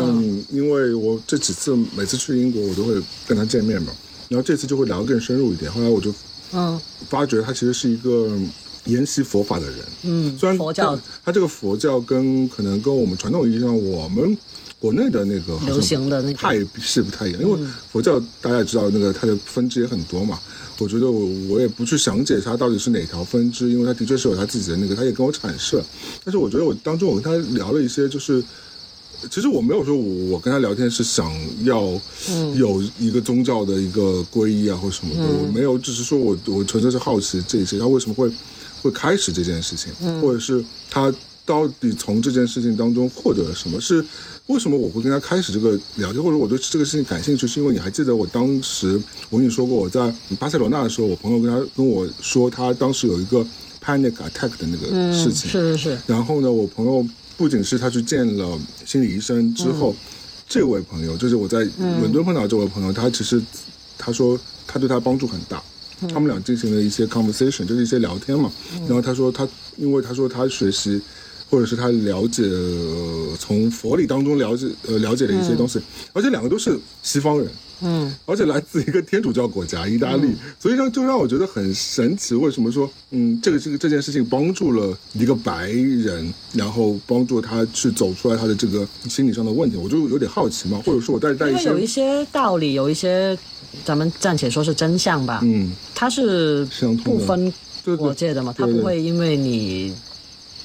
因为我这几次每次去英国，我都会跟他见面嘛，然后这次就会聊得更深入一点。后来我就嗯发觉他其实是一个研习佛法的人，嗯，虽然佛教他他这个佛教跟可能跟我们传统意义上我们国内的那个流行的那种太是不太一样，因为佛教大家也知道那个它的分支也很多嘛。我觉得我我也不去详解它到底是哪条分支，因为它的确是有它自己的那个，他也跟我阐释了。但是我觉得我当中我跟他聊了一些，就是其实我没有说我我跟他聊天是想要有一个宗教的一个皈依啊或什么的，我没有，只是说我我纯粹是好奇这些他为什么会会开始这件事情，或者是他到底从这件事情当中获得了什么？是为什么我会跟他开始这个聊天，或者我对这个事情感兴趣？是因为你还记得我当时我跟你说过，我在巴塞罗那的时候，我朋友跟他跟我说，他当时有一个 panic attack 的那个事嗯，情，是是是，然后呢，我朋友不仅是他去见了心理医生之后，这位朋友就是我在伦敦碰到这位朋友，他其实他说他对他帮助很大。他们俩进行了一些 conversation，就是一些聊天嘛。然后他说他，因为他说他学习，或者是他了解，呃、从佛理当中了解呃了解的一些东西，而且两个都是西方人，嗯。而且来自一个天主教国家意大利，所以让就让我觉得很神奇。为什么说，嗯，这个这个这件事情帮助了一个白人，然后帮助他去走出来他的这个心理上的问题，我就有点好奇嘛，或者说我带带一些有一些道理，有一些咱们暂且说是真相吧，嗯。它是不分国界的嘛，它不会因为你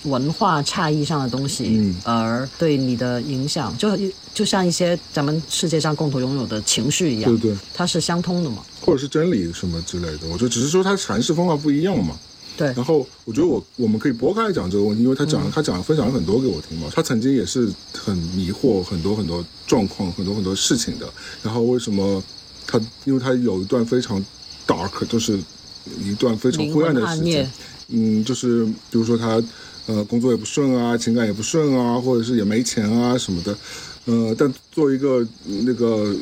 文化差异上的东西嗯而对你的影响，就就像一些咱们世界上共同拥有的情绪一样，对对，它是相通的嘛。或者是真理什么之类的，我觉得只是说它阐释方法不一样嘛。对，然后我觉得我我们可以拨开来讲这个问题，因为他讲、他讲分享了很多给我听嘛。他曾经也是很迷惑很多很多状况，很多很多事情的。然后为什么他？因为他有一段非常 dark，就是一段非常灰暗的时间嗯，就是比如说他呃工作也不顺啊，情感也不顺啊，或者是也没钱啊什么的。呃，但作为一个那个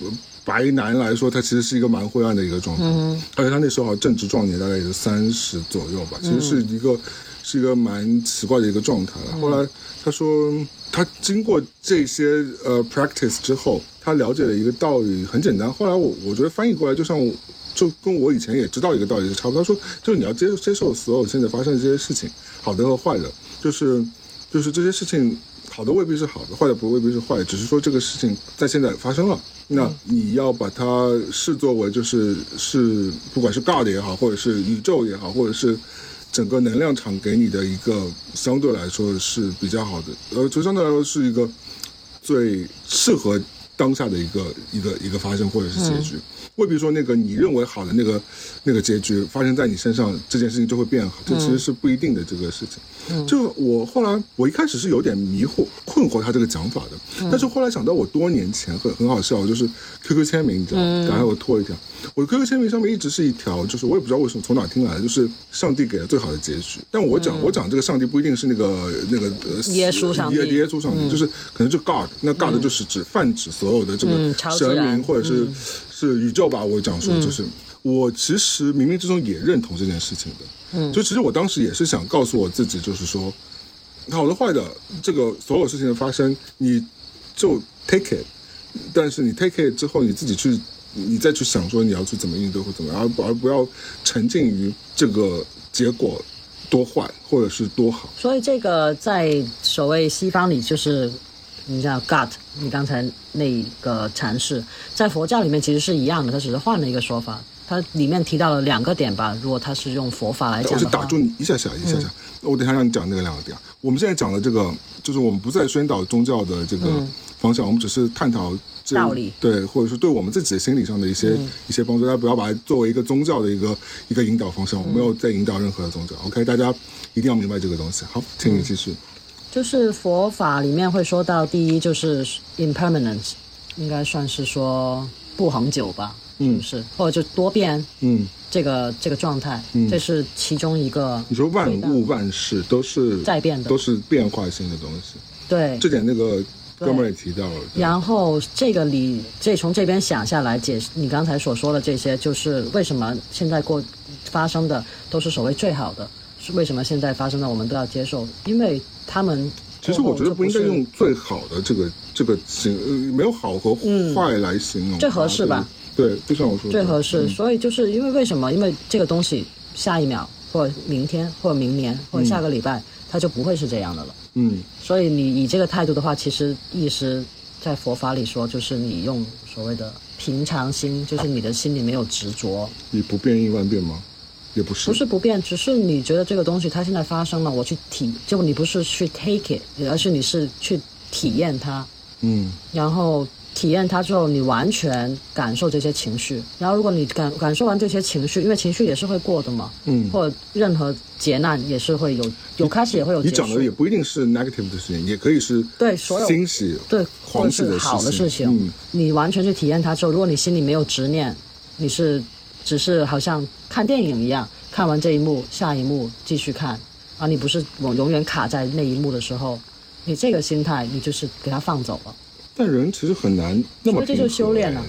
呃白男来说，他其实是一个蛮灰暗的一个状态。嗯而且他那时候好像正值壮年，大概也就三十左右吧，其实是一个、是一个蛮奇怪的一个状态了。后来他说，他经过这些呃 practice 之后，他了解了一个道理，很简单。后来我我觉得翻译过来，就像我就跟我以前也知道一个道理是差不多。他说，就是你要接接受所有现在发生的这些事情，好的和坏的，就是就是这些事情。好的未必是好的，坏的不未必是坏，只是说这个事情在现在发生了，那你要把它视作为就是是不管是 God 也好，或者是宇宙也好，或者是整个能量场给你的一个相对来说是比较好的，呃，就相对来说是一个最适合当下的一个一个一个发生或者是结局，未必说那个你认为好的那个那个结局发生在你身上，这件事情就会变好，这其实是不一定的这个事情。就我后来我一开始是有点迷惑困惑他这个讲法的，但是后来想到我多年前很很好笑，就是 QQ 签名，你知道吗？然后我拖一条，我的 QQ 签名上面一直是一条，就是我也不知道为什么从哪听来的，就是上帝给了最好的结局。但我讲我讲这个上帝不一定是那个那个呃耶稣上帝耶耶稣上帝，就是可能就 God，那 God 就是指泛指所有的这个神然明或者是是宇宙吧。我讲说就是我其实冥冥之中也认同这件事情的。嗯，就其实我当时也是想告诉我自己，就是说好的坏的这个所有事情的发生，你就 take it，但是你 take it 之后，你自己去，你再去想说你要去怎么应对或怎么样，而而不要沉浸于这个结果多坏或者是多好。所以这个在所谓西方里就是，你讲 God，你刚才那个阐释，在佛教里面其实是一样的，它只是换了一个说法。它里面提到了两个点吧，如果它是用佛法来讲的话，是打住你一下下一下下，我等一下让你讲那个两个点。我们现在讲的这个，就是我们不再宣导宗教的这个方向，我们只是探讨这道理对，或者是对我们自己的心理上的一些、一些帮助。大家不要把它作为一个宗教的一个一个引导方向，我没有在引导任何的宗教。OK，大家一定要明白这个东西。好，请你继续。就是佛法里面会说到，第一就是 impermanence，应该算是说不恒久吧，是不是？或者就多变嗯，这个这个状态，嗯这是其中一个你说万物万事都是在变的都是变化性的东西，对这点那个哥们也提到了。然后这个你，这从这边想下来解释你刚才所说的这些，就是为什么现在过发生的都是所谓最好的，是为什么现在发生的我们都要接受？因为他们其实我觉得不应该用最好的这个这个形，呃，没有好和坏来形容它、最合适吧对？对，就像我说的，最合适。嗯所以就是因为为什么？因为这个东西下一秒或明天或明年或下个礼拜，它就不会是这样的了。嗯，所以你以这个态度的话，其实意思在佛法里说，就是你用所谓的平常心，就是你的心里没有执着，你不变应万变吗？也不是，不是不变，只是你觉得这个东西它现在发生了，我去体，就你不是去 take it，而是你是去体验它，嗯。然后体验它之后，你完全感受这些情绪。然后如果你感感受完这些情绪，因为情绪也是会过的嘛，嗯。或者任何劫难也是会有有开始也会有结束。你讲的也不一定是 negative 的事情，也可以是对所有欣喜、对，或者是好的事情，嗯你完全去体验它之后，如果你心里没有执念，你是只是好像看电影一样，看完这一幕，下一幕继续看，而你不是我永远卡在那一幕的时候，你这个心态，你就是给它放走了，但人其实很难那么这就是修炼了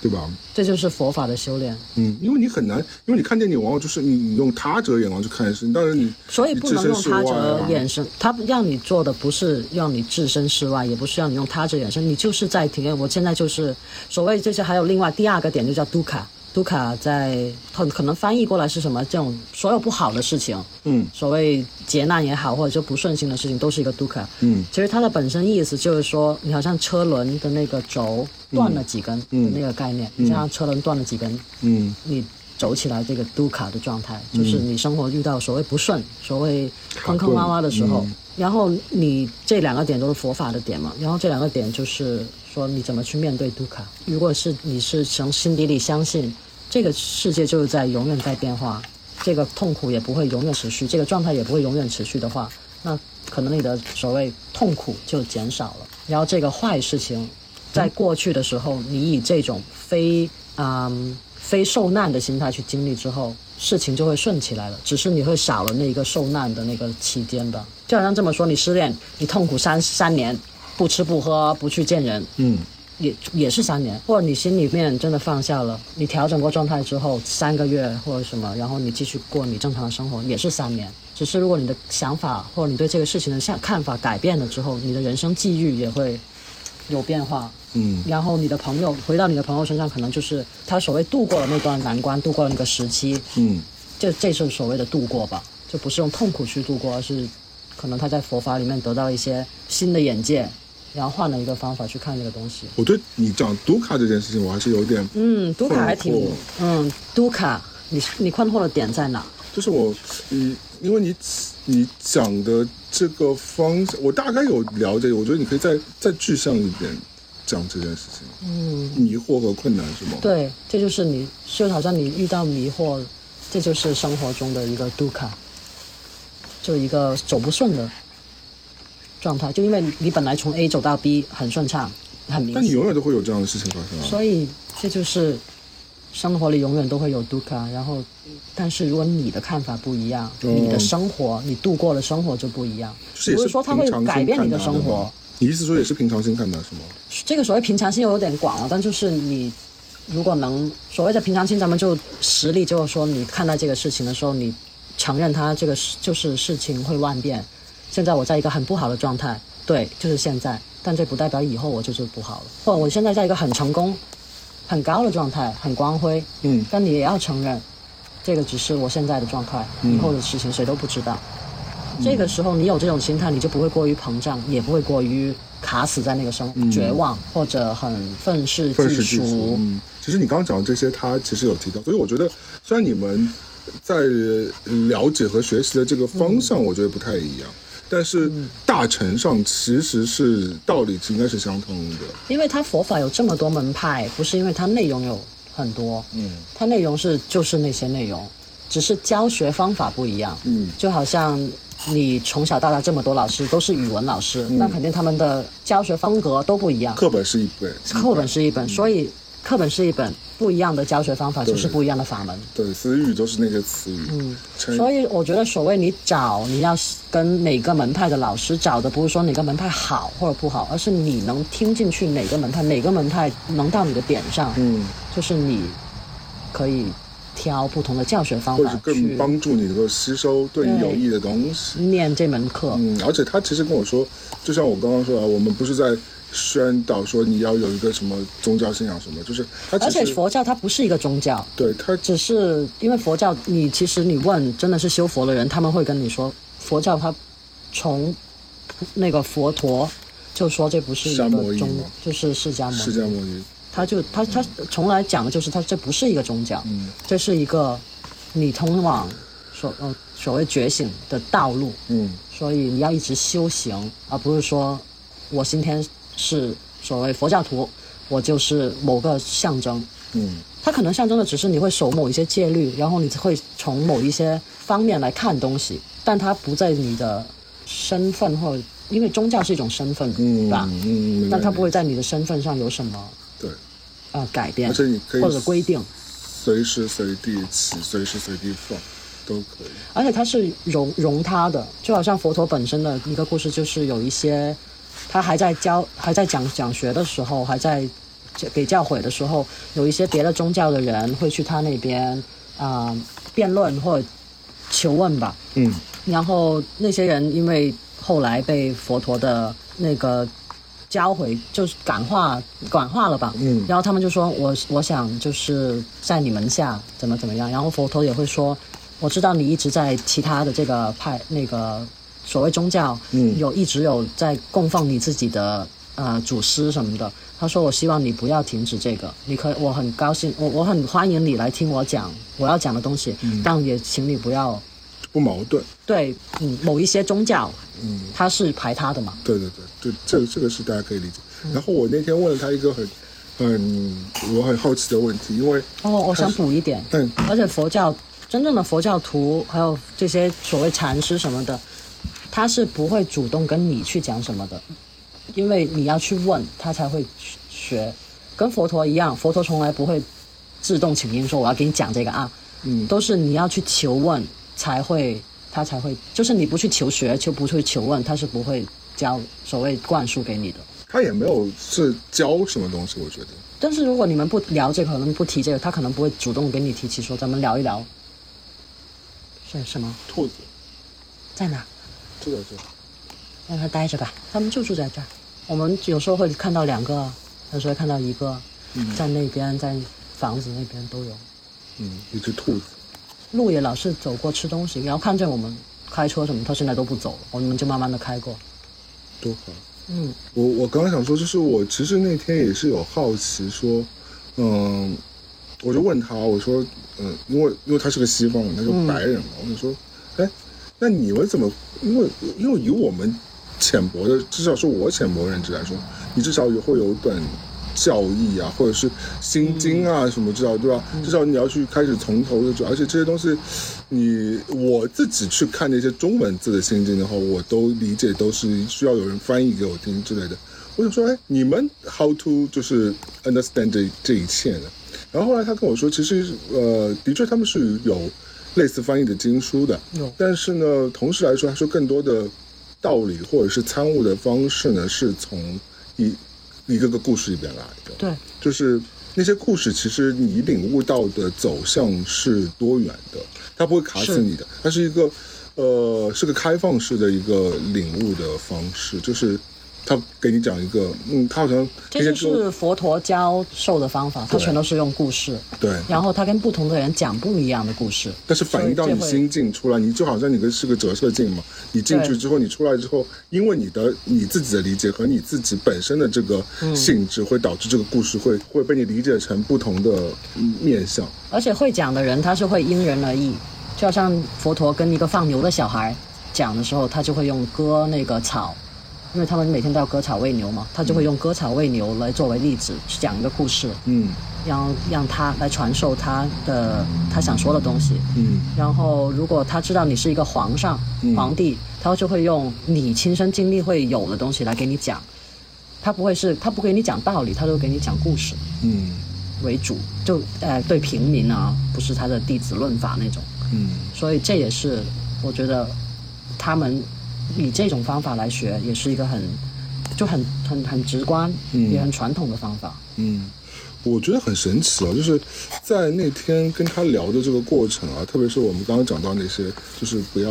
对吧？这就是佛法的修炼。嗯，因为你很难，因为你看电影往往就是你你用他者眼光去看事情，当然你所以不能用他者眼神，他让你做的不是让你置身事外，也不是让你用他者眼神，你就是在体验。我现在就是所谓这些，还有另外第二个点就叫杜卡，杜卡在很可能翻译过来是什么？这种所有不好的事情，嗯所谓劫难也好，或者就不顺心的事情，都是一个杜卡。嗯其实它的本身意思就是说，你好像车轮的那个轴断了几根的那个概念，你像车轮断了几根，嗯你走起来这个杜卡的状态，就是你生活遇到所谓不顺、所谓坑坑洼洼的时候，然后你这两个点都是佛法的点嘛，然后这两个点就是说你怎么去面对杜卡。如果是你是从心底里相信这个世界就是在永远在变化，这个痛苦也不会永远持续，这个状态也不会永远持续的话，那可能你的所谓痛苦就减少了，然后这个坏事情在过去的时候，你以这种非嗯非受难的心态去经历之后，事情就会顺起来了。只是你会少了那个受难的那个期间吧。就好像这么说，你失恋，你痛苦三三年，不吃不喝，不去见人，嗯也也是三年，或者你心里面真的放下了，你调整过状态之后，三个月或者什么，然后你继续过你正常的生活，也是三年。只是如果你的想法或者你对这个事情的想看法改变了之后，你的人生际遇也会有变化。嗯然后你的朋友回到你的朋友身上，可能就是他所谓度过了那段难关，度过了那个时期，嗯这这是所谓的度过吧，就不是用痛苦去度过，而是可能他在佛法里面得到一些新的眼界，然后换了一个方法去看这个东西。我对你讲读卡这件事情，我还是有点，嗯，读卡还挺，嗯，读卡，你你困惑的点在哪？就是我，嗯，因为你你讲的这个方向，我大概有了解，我觉得你可以再再具象一点讲这件事情？嗯，迷惑和困难是吗？对，这就是你，就好像你遇到迷惑，这就是生活中的一个杜卡，就一个走不顺的状态。就因为你本来从 A 走到 B 很顺畅，很明显，但你永远都会有这样的事情发生啊。所以这就是生活里永远都会有杜卡。然后，但是如果你的看法不一样，你的生活，你度过的生活就不一样。不是说它会改变你的生活吗。你意思说也是平常心看待是吗？这个所谓平常心又有点广了，但就是你如果能所谓的平常心，咱们就实力就是说，你看待这个事情的时候，你承认它这个事就是事情会万变。现在我在一个很不好的状态，对，就是现在，但这不代表以后我就是不好了，或者我现在在一个很成功、很高的状态，很光辉，嗯，但你也要承认，这个只是我现在的状态，以后的事情谁都不知道。这个时候你有这种心态，你就不会过于膨胀，也不会过于卡死在那个生、绝望或者很愤世嫉嫉俗俗。。嗯，其实你刚刚讲的这些，他其实有提到，所以我觉得虽然你们在了解和学习的这个方向，我觉得不太一样，但是大乘上其实是道理是应该是相通的。因为它佛法有这么多门派，不是因为它内容有很多，嗯，它内容是就是那些内容，只是教学方法不一样。嗯，就好像你从小到大这么多老师都是语文老师，那肯定他们的教学风格都不一样。课本是一本，课本是一本，所以课本是一本，不一样的教学方法就是不一样的法门。对词语都是那些词语，嗯，所以我觉得，所谓你找你要跟哪个门派的老师找的，不是说哪个门派好或者不好，而是你能听进去哪个门派，哪个门派能到你的点上，嗯，就是你可以挑不同的教学方或者更法去帮助你能够吸收对你有益的东西。念这门课。嗯，而且他其实跟我说，就像我刚刚说啊，我们不是在宣导说你要有一个什么宗教信仰什么，就是他而且佛教它不是一个宗教，对它只是因为佛教，你其实你问真的是修佛的人，他们会跟你说，佛教它从那个佛陀就说这不是一个释迦牟尼宗，就是释迦牟释，迦牟尼，他就他他从来讲的就是他这不是一个宗教，这是一个你通往所呃所谓觉醒的道路，嗯所以你要一直修行，而不是说我今天是所谓佛教徒，我就是某个象征。嗯它可能象征的只是你会守某一些戒律，然后你会从某一些方面来看东西，但它不在你的身份或者因为宗教是一种身份，嗯对吧？嗯，明白但它不会在你的身份上有什么对，呃改变而且你可以或者规定，随时随地起，随时随地放，都可以。而且它是容容他的，就好像佛陀本身的一个故事，就是有一些他还在教还在讲讲学的时候，还在给教诲的时候，有一些别的宗教的人会去他那边啊、呃辩论或者求问吧，嗯。然后那些人因为后来被佛陀的那个教诲，就是感化感化了吧，嗯。然后他们就说我我想就是在你门下怎么怎么样，然后佛陀也会说，我知道你一直在其他的这个派那个所谓宗教，嗯。有一直有在供奉你自己的呃祖师什么的。他说：“我希望你不要停止这个，你可我很高兴，我我很欢迎你来听我讲我要讲的东西，但也请你不要不矛盾。对，嗯，某一些宗教，嗯，它是排他的嘛，对对对，对，这个这个是大家可以理解。然后我那天问了他一个很很我很好奇的问题，因为哦，我想补一点，嗯。而且佛教真正的佛教徒，还有这些所谓禅师什么的，他是不会主动跟你去讲什么的，因为你要去问他才会学，跟佛陀一样，佛陀从来不会自动请缨说我要给你讲这个啊，嗯。都是你要去求问才会，他才会，就是你不去求学，就不去求问，他是不会教所谓灌输给你的。他也没有是教什么东西，我觉得。但是如果你们不聊这个，可能不提这个，他可能不会主动跟你提起说咱们聊一聊。是什么？兔子在哪？就在这，让它待着吧，他们就住在这儿。我们有时候会看到两个，有时候会看到一个，在那边，在房子那边都有。嗯，一只兔子。路也老是走过吃东西，然后看见我们开车什么，他现在都不走了，我们就慢慢的开过。多好。嗯，我我刚刚想说，就是我其实那天也是有好奇说，嗯，我就问他，我说，嗯，因为因为他是个西方人，他是白人嘛，我就说，哎，那你们怎么？因为因为以我们浅薄的，至少是我浅薄认知来说，你至少也会有一本教义啊，或者是心经啊什么，知道对吧？至少你要去开始从头的做，而且这些东西，你我自己去看那些中文字的心经的话，我都理解都是需要有人翻译给我听之类的。我就说，哎，你们 how to 就是 understand 这这一切呢？然后后来他跟我说，其实呃，的确他们是有类似翻译的经书的，但是呢，同时来说，他说更多的道理或者是参悟的方式呢，是从一一个个故事里边来的。对，就是那些故事，其实你领悟到的走向是多元的，它不会卡死你的，它是一个呃是个开放式的一个领悟的方式，就是他给你讲一个，嗯，他好像这就是佛陀教授的方法，他全都是用故事，对，然后他跟不同的人讲不一样的故事，但是反映到你心境出来，你就好像你个是个折射镜嘛，你进去之后，你出来之后，因为你的你自己的理解和你自己本身的这个嗯。性质，会导致这个故事会会被你理解成不同的嗯面相。而且会讲的人他是会因人而异，就好像佛陀跟一个放牛的小孩讲的时候，他就会用割那个草，因为他们每天都要割草喂牛嘛，他就会用割草喂牛来作为例子去讲一个故事，嗯然后让他来传授他的他想说的东西。嗯然后，如果他知道你是一个皇上、嗯皇帝，他就会用你亲身经历会有的东西来给你讲。他不会是，他不给你讲道理，他都给你讲故事嗯为主，就呃对平民啊，不是他的弟子论法那种。嗯所以这也是我觉得他们以这种方法来学，也是一个很就很很很直观，嗯也很传统的方法。嗯，我觉得很神奇啊，就是在那天跟他聊的这个过程啊，特别是我们刚刚讲到那些，就是不要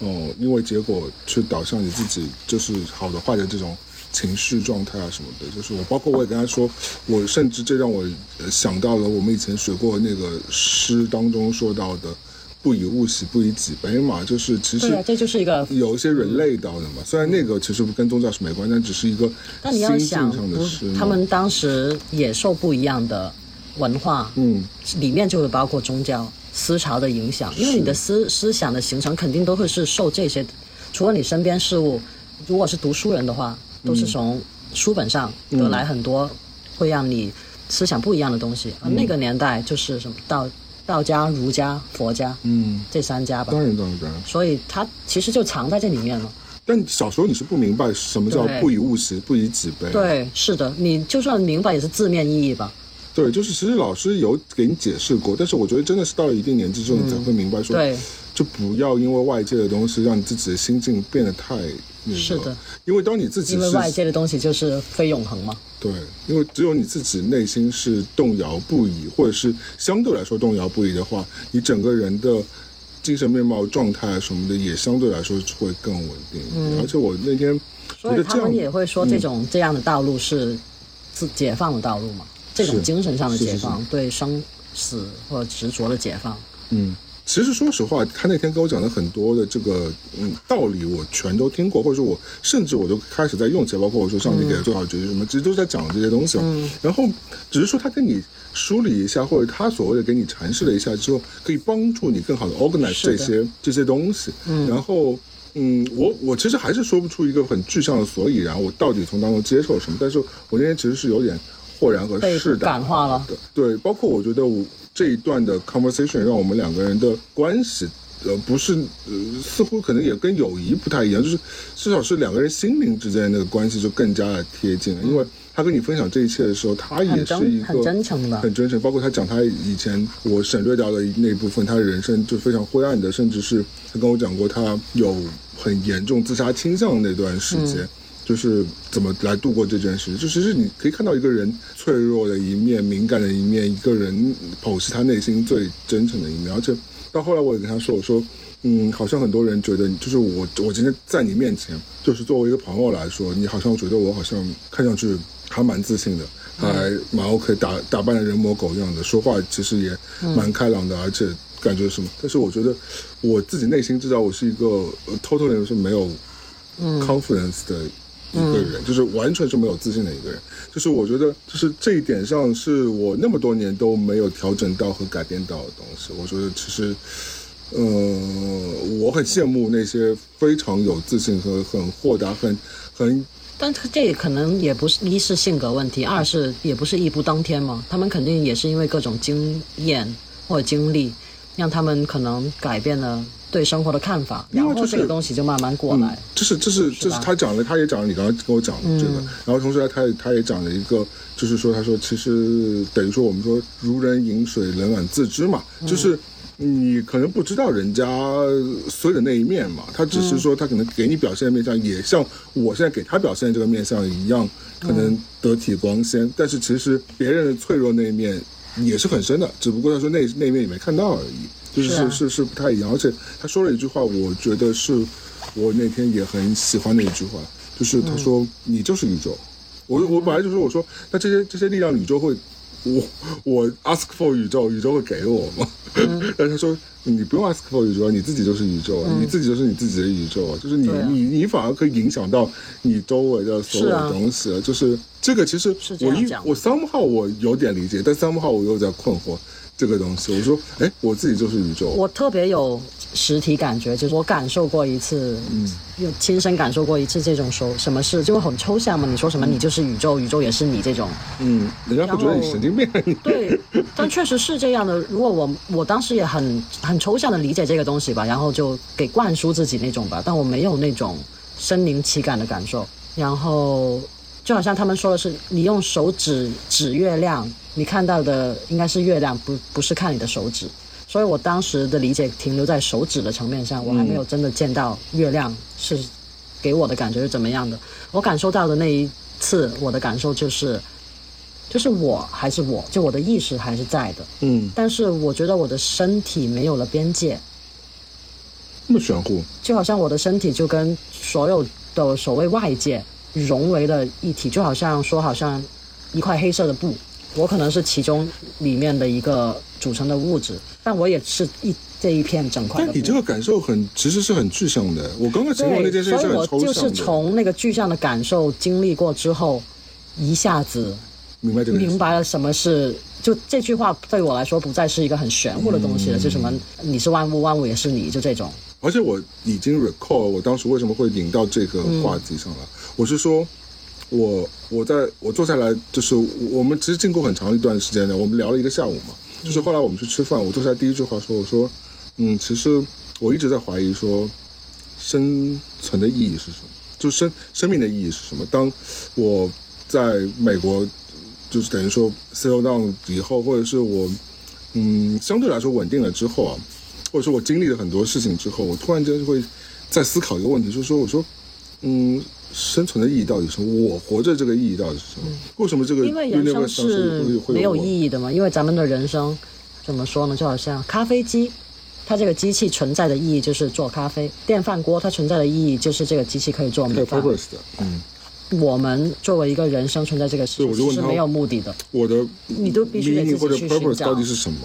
哦、因为结果去导向你自己就是好的坏的这种情绪状态啊什么的。就是我，包括我也跟他说，我甚至这让我呃想到了我们以前学过那个诗当中说到的“不以物喜，不以己悲”嘛，就是其实这就是一个。有一些人类到的嘛。虽然那个其实跟宗教是没关，但只是一个但你要想，上的事。他们当时也受不一样的文化，嗯。里面就会包括宗教思潮的影响，因为你的思思想的形成肯定都会是受这些，除了你身边事物，如果是读书人的话，都是从书本上得来很多会让你思想不一样的东西。而那个年代就是什么道道家、儒家、佛家，嗯，这三家吧当，然当然当然。所以它其实就藏在这里面了。但小时候你是不明白什么叫不以物喜，不以己悲。对，是的，你就算明白也是字面意义吧。对，就是其实老师有给你解释过，但是我觉得真的是到了一定年纪之后，你才会明白说，嗯对，就不要因为外界的东西让你自己的心境变得太那个。是的，因为当你自己因为是外界的东西就是非永恒嘛。对，因为只有你自己内心是动摇不已，或者是相对来说动摇不已的话，你整个人的精神面貌、状态啊什么的也相对来说会更稳定嗯。而且我那天觉所以他们也会说，这种、这样的道路是自解放的道路嘛？这种精神上的解放，对生死或者执着的解放。嗯，其实说实话，他那天跟我讲的很多的这个嗯道理，我全都听过，或者说我甚至我都开始在用起来，包括我说上帝给他最好的决定什么，其实都是在讲这些东西嘛。嗯然后只是说他跟你梳理一下，或者他所谓的给你阐释了一下之后，可以帮助你更好的 organize 这些这些东西。嗯，然后。嗯，我我其实还是说不出一个很具象的所以然，我到底从当中接受什么？但是我那天其实是有点豁然和被释然感化了的。对，包括我觉得我这一段的 conversation 让我们两个人的关系，呃，不是呃，似乎可能也跟友谊不太一样，就是至少是两个人心灵之间的那个关系就更加的贴近了，因为。他跟你分享这一切的时候，他也是一个很真诚的很真诚。包括他讲他以前我省略掉的那一部分，他的人生就非常灰暗的，甚至是他跟我讲过他有很严重自杀倾向的那段时间。嗯就是怎么来度过这件事，就其实你可以看到一个人脆弱的一面、敏感的一面，一个人剖析他内心最真诚的一面。而且到后来，我也跟他说，我说，嗯，好像很多人觉得，就是我，我今天在你面前，就是作为一个朋友来说，你好像觉得我好像看上去还蛮自信的，还蛮 OK，打打扮的人模狗样的，说话其实也蛮开朗的，而且感觉什么。但是我觉得我自己内心知道，我是一个呃 totally 是没有 confidence 的一个人，就是完全是没有自信的一个人。就是我觉得，就是这一点上是我那么多年都没有调整到和改变到的东西。我觉得其实呃，我很羡慕那些非常有自信和很豁达、很很但这可能也不是一是性格问题，二是也不是一步登天嘛。他们肯定也是因为各种经验或者经历，让他们可能改变了对生活的看法，然后就是这个东西就慢慢过来。这是这是这是他讲的，他也讲了你刚刚跟我讲的这个，然后同时他也他也讲了一个，就是说他说其实等于说我们说如人饮水，冷暖自知嘛，就是你可能不知道人家所有的那一面嘛，他只是说他可能给你表现的面相也像我现在给他表现的这个面相一样，可能得体光鲜，但是其实别人的脆弱那一面也是很深的，只不过他说那那一面你没看到而已。就是是啊。是是是不太一样，而且他说了一句话，我觉得是我那天也很喜欢的一句话，就是他说、你就是宇宙。我我本来就说我说那这些这些力量宇宙会，我我 ask for 宇宙，宇宙会给我吗？但是他说你不用 ask for 宇宙，你自己就是宇宙，啊，你自己就是你自己的宇宙，啊，就是你、啊。你你反而可以影响到你周围的所有东西了。就是这个其实我一我 somehow 我有点理解，但 somehow 我又在困惑这个东西。我说哎，我自己就是宇宙。我特别有实体感觉，就是我感受过一次，嗯，有亲身感受过一次这种说什么事，就很抽象嘛。你说什么，你就是宇宙，宇宙也是你这种，嗯，人家会觉得你神经病。对，但确实是这样的。如果我我当时也很很抽象的理解这个东西吧，然后就给灌输自己那种吧，但我没有那种身临其感的感受。然后就好像他们说的是，你用手指指月亮，你看到的应该是月亮，不不是看你的手指。所以我当时的理解停留在手指的层面上，我还没有真的见到月亮是给我的感觉是怎么样的。我感受到的那一次，我的感受就是。就是我还是我，就我的意识还是在的，嗯，但是我觉得我的身体没有了边界，那么玄乎。就好像我的身体就跟所有的所谓外界融为了一体，就好像说好像一块黑色的布，我可能是其中里面的一个组成的物质，但我也是一这一片整块。但你这个感受很，其实是很具象的。我刚刚形容那件对，所以事情是我就是。从那个具象的感受经历过之后，一下子明白这个明白了什么是，就这句话对我来说不再是一个很玄乎的东西了，就什么你是万物，万物也是你，就这种。而且我已经 recall 我当时为什么会引到这个话题上来。我是说，我我在我坐下来，就是我们其实经过很长一段时间的，我们聊了一个下午嘛。就是后来我们去吃饭，我坐下来第一句话说，我说，嗯，其实我一直在怀疑说，生存的意义是什么？就生生命的意义是什么？当我在美国，就是等于说 settle down 以后，或者是我嗯相对来说稳定了之后啊，或者说我经历了很多事情之后，我突然间就会在思考一个问题，就是说，我说，嗯，生存的意义到底是什么？我活着这个意义到底是什么？为什么这个因为人生是没有意义的嘛，因为咱们的人生怎么说呢？就好像咖啡机，它这个机器存在的意义就是做咖啡；电饭锅它存在的意义就是这个机器可以做米饭。嗯，我们作为一个人生存在这个世界是没有目的的，我的你都必须得或者自己去寻 purpose 找到底是什么？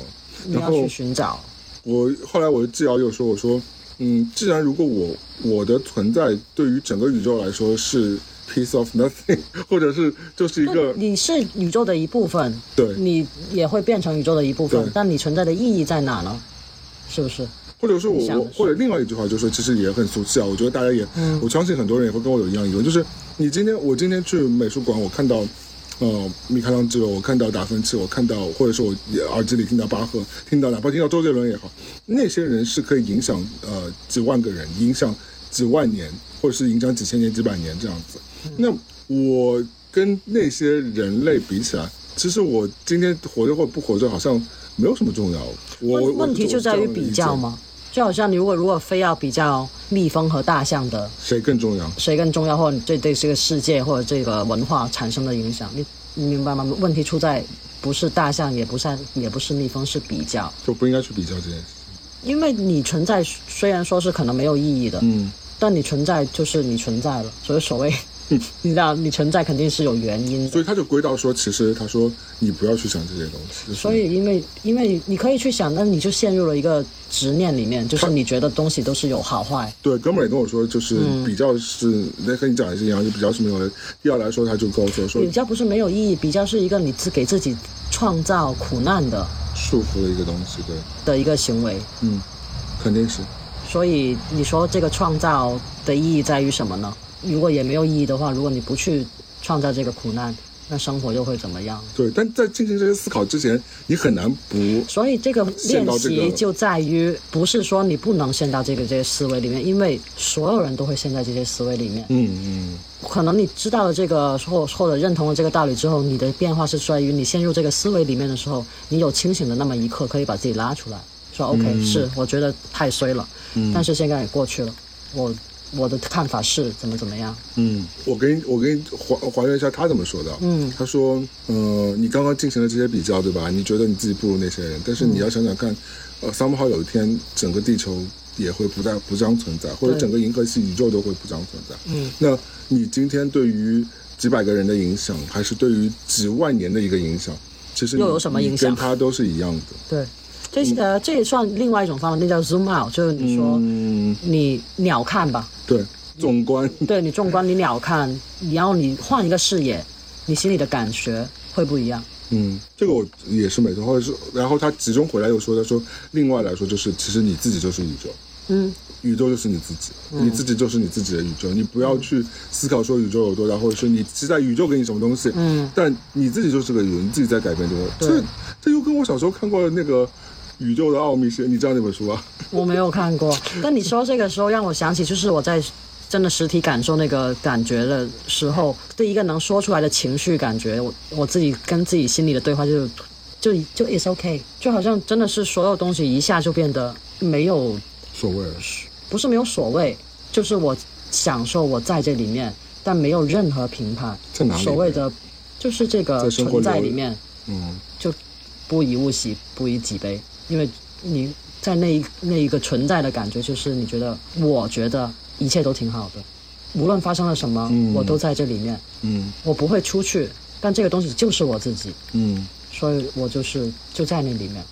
你要去寻找。我后来我的纪瑶又说，我说，嗯，既然如果我我的存在对于整个宇宙来说是 piece of nothing，或者是就是一个你是宇宙的一部分，对，你也会变成宇宙的一部分，但你存在的意义在哪呢？是不是？或者说我我或者另外一句话就是说，其实也很俗气啊。我觉得大家也，嗯我相信很多人也会跟我有一样疑问，就是你今天我今天去美术馆，我看到。呃，米开朗基罗，我看到达芬奇，我看到，或者说我耳机里听到巴赫，听到哪怕听到周杰伦也好，那些人是可以影响呃几万个人，影响几万年，或者是影响几千年、几百年这样子。那我跟那些人类比起来，其实我今天活着或不活着，好像没有什么重要。我问题就在于比较吗？嘛，就好像你如果如果非要比较蜜蜂和大象的谁更重要？谁更重要，或者对对这个世界或者这个文化产生的影响，你你明白吗？问题出在不是大象，也不是也不是蜜蜂，是比较。就不应该去比较这件事。因为你存在虽然说是可能没有意义的，嗯，但你存在就是你存在了，所以所谓，你知道你存在肯定是有原因的所。以他就归到说，其实他说你不要去想这些东西。就是所以，因为因为你可以去想，但你就陷入了一个执念里面，就是你觉得东西都是有好坏。对，哥们儿也跟我说，就是嗯比较是，那和你讲的是一样，就比较是没有的。第二来说，他就跟我说说比较不是没有意义，比较是一个你自给自己创造苦难的束缚的一个东西，对，的一个行为。嗯。肯定是。所以你说这个创造的意义在于什么呢？如果也没有意义的话，如果你不去创造这个苦难，那生活又会怎么样？对，但在进行这些思考之前，你很难不所以这个练习就在于，不是说你不能陷到这个这些思维里面，因为所有人都会陷在这些思维里面。嗯嗯可能你知道了这个或或者认同了这个道理之后，你的变化是在于你陷入这个思维里面的时候，你有清醒的那么一刻，可以把自己拉出来，说 OK，、是我觉得太衰了，但是现在也过去了，我我的看法是怎么怎么样，嗯，我给你我给你还还原一下他怎么说的。嗯，他说，呃，你刚刚进行了这些比较，对吧？你觉得你自己不如那些人，但是你要想想看，呃，somehow 有一天整个地球也会不再不将存在，或者整个银河系宇宙都会不将存在。嗯，那你今天对于几百个人的影响，还是对于几万年的一个影响，其实又有什么影响你跟他都是一样的。对。这呃，这也算另外一种方法，那叫 zoom out，就是你说、嗯，你鸟看吧，对，纵观，对你纵观你鸟看，然后你换一个视野，你心里的感觉会不一样。嗯，这个我也是没错，或者是，然后他集中回来又说，他说，另外来说就是，其实你自己就是宇宙，嗯，宇宙就是你自己，你自己就是你自己的宇宙，你不要去思考说宇宙有多大，或者是你期待宇宙给你什么东西，嗯，但你自己就是个宇宙，你自己在改变这个，这这又跟我小时候看过的那个宇宙的奥秘是，你知道那本书吗？我没有看过，但你说这个时候让我想起，就是我在真的实体感受那个感觉的时候，第一个能说出来的情绪感觉，我我自己跟自己心里的对话就就就 is okay，就好像真的是所有东西一下就变得没有，所谓的，不是没有所谓，就是我享受我在这里面，但没有任何评判。在哪里？所谓的就是这个存在里里面，嗯就不以物喜，不以己悲，因为你在那一那一个存在的感觉，就是你觉得，我觉得一切都挺好的，无论发生了什么，嗯我都在这里面，嗯我不会出去，但这个东西就是我自己，嗯所以我就是就在那里面。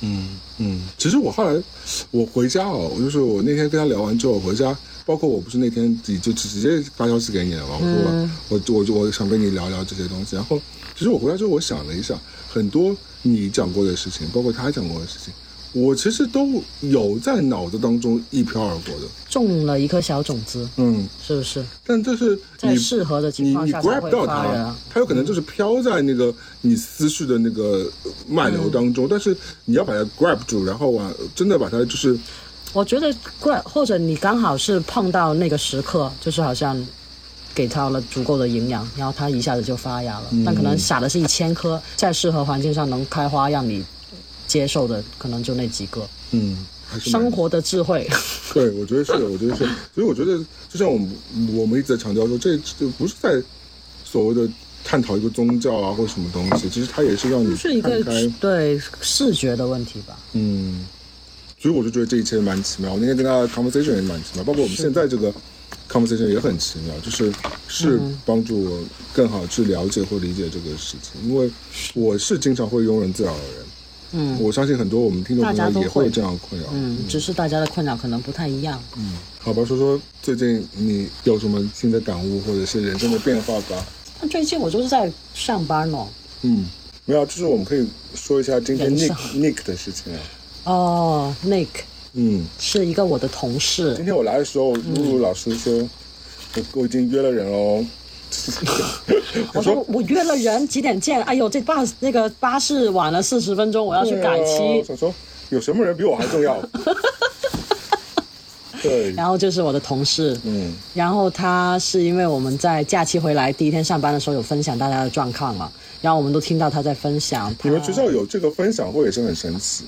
嗯嗯。其实我后来我回家哦，我就是我那天跟他聊完之后，我回家，包括我不是那天就就直接发消息给你了嘛，我说我我我就我想跟你聊聊这些东西。然后其实我回来之后，我想了一下，很多你讲过的事情，包括他讲过的事情，我其实都有在脑子当中一飘而过的。种了一颗小种子，嗯，是不是？但这是你在适合的情你你况下才 grab 会到它。它有可能就是飘在那个你思绪的那个脉流当嗯中，但是你要把它 grab 住，然后啊，真的把它就是我觉得怪，或者你刚好是碰到那个时刻，就是好像给它了足够的营养，然后它一下子就发芽了。但可能撒的是一千颗，在适合环境上能开花，让你接受的可能就那几个。嗯，生活的智慧，对，我觉得是，我觉得是，所以我觉得就像我们我们一直在强调说，这就不是在所谓的探讨一个宗教啊或什么东西，其实它也是让你是一个，对视觉的问题吧。嗯，所以我就觉得这一切蛮奇妙。我那天跟他 conversation 也蛮奇妙，包括我们现在这个 conversation 也很奇妙，就是是嗯帮助我更好去了解或理解这个事情，因为我是经常会庸人自扰的人。嗯我相信很多我们听众朋友也会有这样的困扰。嗯，只是大家的困扰可能不太一样。嗯好吧，说说最近你有什么新的感悟，或者是人生的变化吧？那最近我就是在上班呢。嗯，没有，就是我们可以说一下今天 Nick Nick 的事情啊。哦，Nick 嗯，是一个我的同事今，天我来的时候，露露老师说，我我已经约了人喽。我说我约了人几点见？哎呦，这巴那个巴士晚了四十分钟，我要去改期啊我说，有什么人比我还重要？对，然后就是我的同事，嗯然后他是因为我们在假期回来第一天上班的时候有分享大家的状况嘛，然后我们都听到他在分享。你们学校有这个分享会也是很神奇。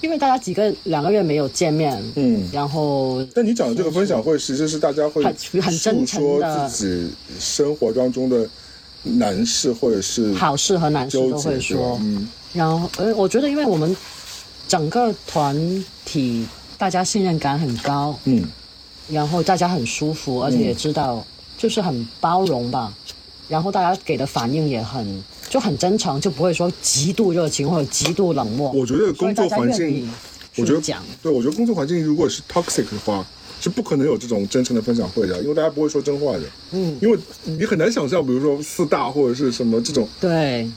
因为大家几个两个月没有见面，嗯。然后但你讲的这个分享会，其实是大家会很很真诚的。自己生活当中的难事，或者是好事和难事都会说。嗯。然后，呃，我觉得因为我们整个团体大家信任感很高，嗯。然后大家很舒服，而且也知道就是很包容吧，然后大家给的反应也很就很真诚，就不会说极度热情或者极度冷漠。我觉得工作环境，我觉得讲，对，我觉得工作环境如果是 toxic 的话，是不可能有这种真诚的分享会的，因为大家不会说真话的。嗯，因为你很难想象，比如说四大或者是什么这种，对，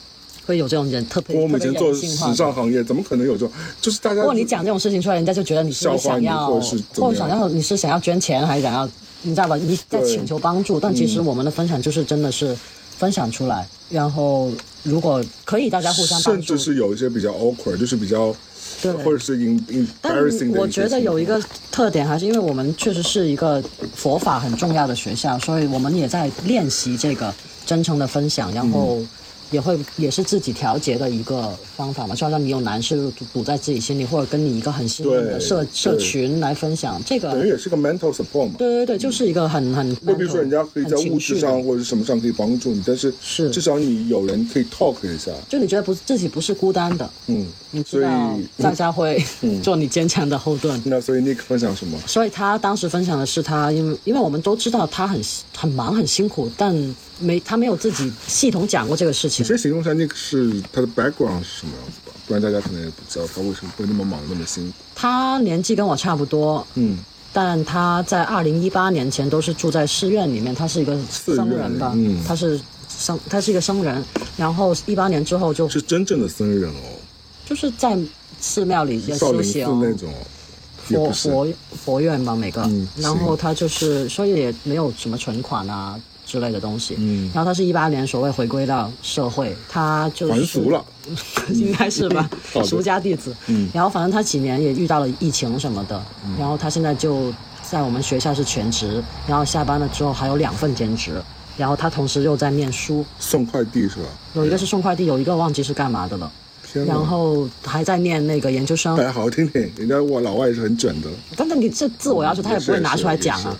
会有这种人特别我们以前做时尚行业，怎么可能有这种？就是大家如果你讲这种事情出来，人家就觉得你是想要，或者是或者想要你是想要捐钱，还是想要，你知道吧？你在请求帮助，但其实我们的分享就是真的是分享出来，然后如果可以，大家互相帮助甚至。是有一些比较 awkward，就是比较对或者是 in 但 embarrassing 的。我觉得有一个特点，还是因为我们确实是一个佛法很重要的学校，所以我们也在练习这个真诚的分享，然后也会也是自己调节的一个方法嘛。就好像你有难事堵堵在自己心里，或者跟你一个很信任的社社群来分享，这个等于也是个 mental support 嘛。对对对，就是一个很很，就比如说，人家可以在物质上或者是什么上可以帮助你，但是是至少你有人可以 talk 一下。就你觉得不自己不是孤单的，嗯，你知所以道大家会做你坚强的后盾。那所以 Nick 分享什么？所以他当时分享的是他，因为因为我们都知道他很很忙很辛苦，但没他没有自己系统讲过这个事情你。先形容一下 Nick 是他的 background 是什么样子吧，不然大家可能也不知道他为什么会那么忙那么辛苦。他年纪跟我差不多，嗯，但他在二零一八年前都是住在寺院里面，他是一个僧人吧，嗯他是僧，他是一个僧人，然后一八年之后就是真正的僧人哦，就是在寺庙里修行，那种，佛。佛佛院吧，每个，嗯然后他就是，所以也没有什么存款啊之类的东西。嗯然后他是一八年所谓回归到社会，他就是还俗了，应该是吧 俗家弟子。嗯然后反正他几年也遇到了疫情什么的，然后他现在就在我们学校是全职，然后下班了之后还有两份兼职，然后他同时又在念书，送快递是吧？有一个是送快递，有一个忘记是干嘛的了！然后还在念那个研究生大。家好好听听，人家我老外也是很卷的，但是你这自我要求，他也不会拿出来讲啊。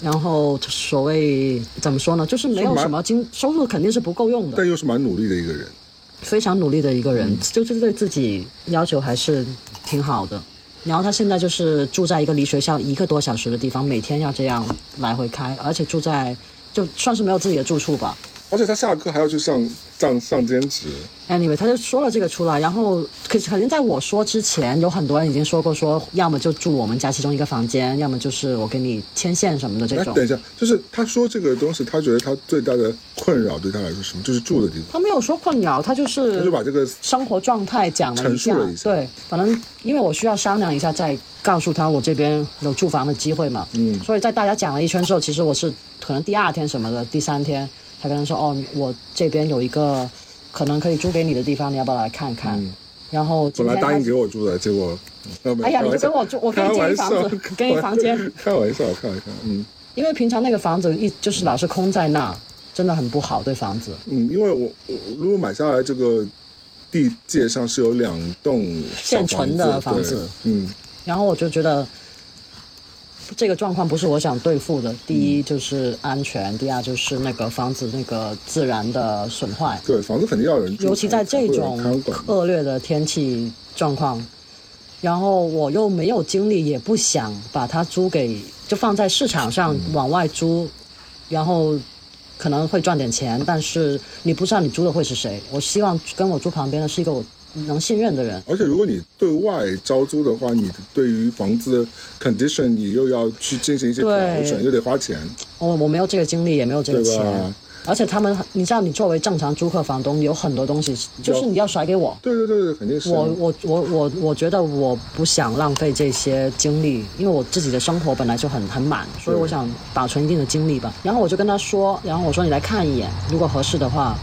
然后所谓怎么说呢，就是没有什么经收入，肯定是不够用的。但又是蛮努力的一个人。非常努力的一个嗯人，就是对自己要求还是挺好的。然后他现在就是住在一个离学校一个多小时的地方，每天要这样来回开，而且住在就算是没有自己的住处吧。而且他下课还要去上上上兼职，Anyway，他就说了这个出来，然后可肯定在我说之前，有很多人已经说过说，要么就住我们家其中一个房间，要么就是我给你牵线什么的这哎，种。等一下，就是他说这个东西，他觉得他最大的困扰对他来说是什么？就是住的地方，他没有说困扰，他就是他就把这个生活状态讲了一下对，反正因为我需要商量一下，再告诉他我这边有住房的机会嘛。嗯所以在大家讲了一圈之后，其实我是可能第二天什么的，第三天才跟他说，哦，我这边有一个可能可以租给你的地方，你要不要来看看？嗯。然后本来答应给我住的，结果，嗯哎呀，你就跟我住，我给你借一房子，给你房间，开玩笑，开玩笑，嗯。因为平常那个房子一就是老是空在那，真的很不好对房子。嗯，因为我我如果买下来这个地界上是有两栋现存的房子。嗯，然后我就觉得这个状况不是我想对付的。第一就是安全，第二就是那个房子那个自然的损坏，对，房子肯定要有人住，尤其在这种恶劣的天气状况。然后我又没有精力，也不想把它租给，就放在市场上往外租，然后可能会赚点钱，但是你不知道你租的会是谁。我希望跟我租旁边的是一个我能信任的人。而且如果你对外招租的话，你对于房子的 condition 你又要去进行一些调整，对又得花钱，我我没有这个精力，也没有这个钱，而且他们，你知道，你作为正常租客房东，有很多东西就是你要甩给我。对对对对，肯定是啊。我我我我我觉得我不想浪费这些精力，因为我自己的生活本来就很很满，所以我想保存一定的精力吧。然后我就跟他说，然后我说你来看一眼，如果合适的话，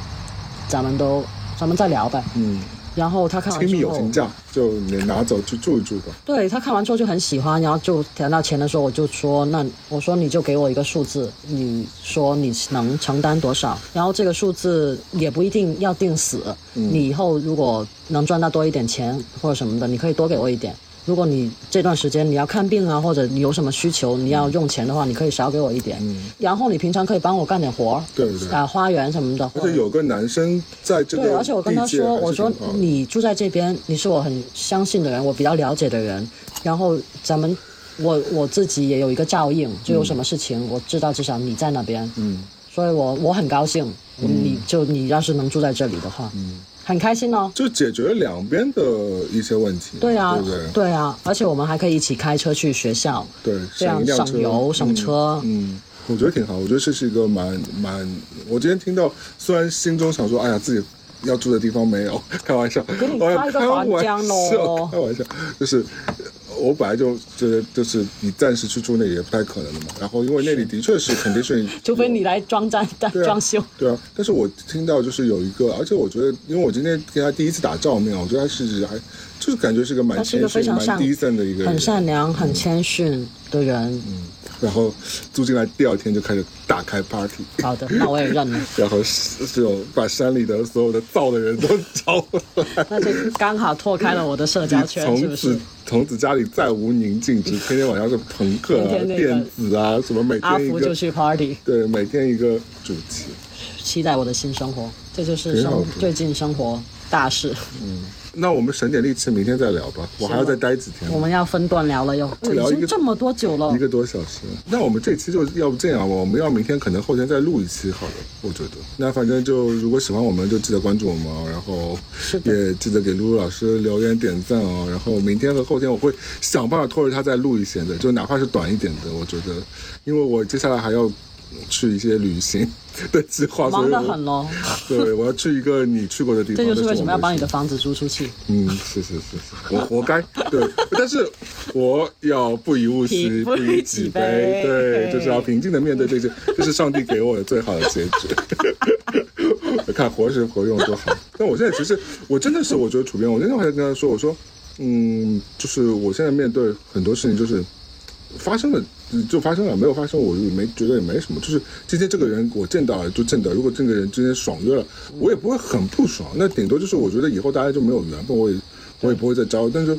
咱们都咱们再聊呗。嗯，然后他看完亲密之后，友情价就你拿走去住一住吧。对他看完之后就很喜欢，然后就谈到钱的时候，我就说，那我说你就给我一个数字，你说你能承担多少，然后这个数字也不一定要定死，你以后如果能赚到多一点钱或者什么的，你可以多给我一点。如果你这段时间你要看病啊，或者你有什么需求，你要用钱的话，你可以少给我一点。然后你平常可以帮我干点活儿，对对。啊，花园什么的。而且有个男生在这个对，而且我跟他说，我说你住在这边，你是我很相信的人，我比较了解的人，然后咱们。我我自己也有一个照应，就有什么事情、我知道，至少你在那边，嗯，所以我我很高兴，你就你要是能住在这里的话，嗯，很开心哦。就解决了两边的一些问题。对啊，对不对？啊，而且我们还可以一起开车去学校，对，这样省油省车。嗯，我觉得挺好。我觉得这是一个蛮蛮，我今天听到，虽然心中想说，哎呀，自己要住的地方没有，开玩笑，给你开一个开玩房间咯笑开玩笑，就是我本来就觉得就是你暂时去住那里也不太可能的嘛。然后因为那里的确是肯定是，除非你来装站对啊装修。对啊，但是我听到就是有一个，而且我觉得，因为我今天跟他第一次打照面，我觉得他是还就是感觉是个蛮谦逊、蛮非常善 decent 的一个人很，善良、很谦逊的人。嗯然后住进来第二天就开始大开 party。好的，那我也认了。然后是这种把山里的所有的造的人都招回来，那就刚好拓开了我的社交圈，是不是？从此家里再无宁静，只 天天晚上是朋克啊、电子啊，什么每天一个阿福就去 party，对，每天一个主题。期待我的新生活。这就是生最近生活大事。那我们省点力气，明天再聊吧。我还要再待几天我。们要分段聊了哟，已经这么多久了一。个多小时，那我们这期就要不这样吧，我们要明天可能后天再录一期好了，我觉得。那反正就如果喜欢我们，就记得关注我们哦，然后也记得给露露老师留言点赞哦。然后明天和后天我会想办法拖着他再录一些的，就哪怕是短一点的，我觉得，因为我接下来还要去一些旅行 的计划，所忙得很喽，对，我要去一个你去过的地方，这就是为什么要把你的房子租出去。嗯，是是是是，我活该。对，但是我要不以物喜，不以己悲。对，就是要平静的面对这些，这是上帝给我的最好的结局。看活是活用就好。但我现在其实，我真的是，我觉得楚编，我那天还跟他说，我说，嗯，就是我现在面对很多事情，就是发生了就发生了，没有发生我也没觉得也没什么。就是今天这个人我见到了就见到，如果这个人今天爽约了，我也不会很不爽。那顶多就是我觉得以后大家就没有缘分，我也我也不会再招。但是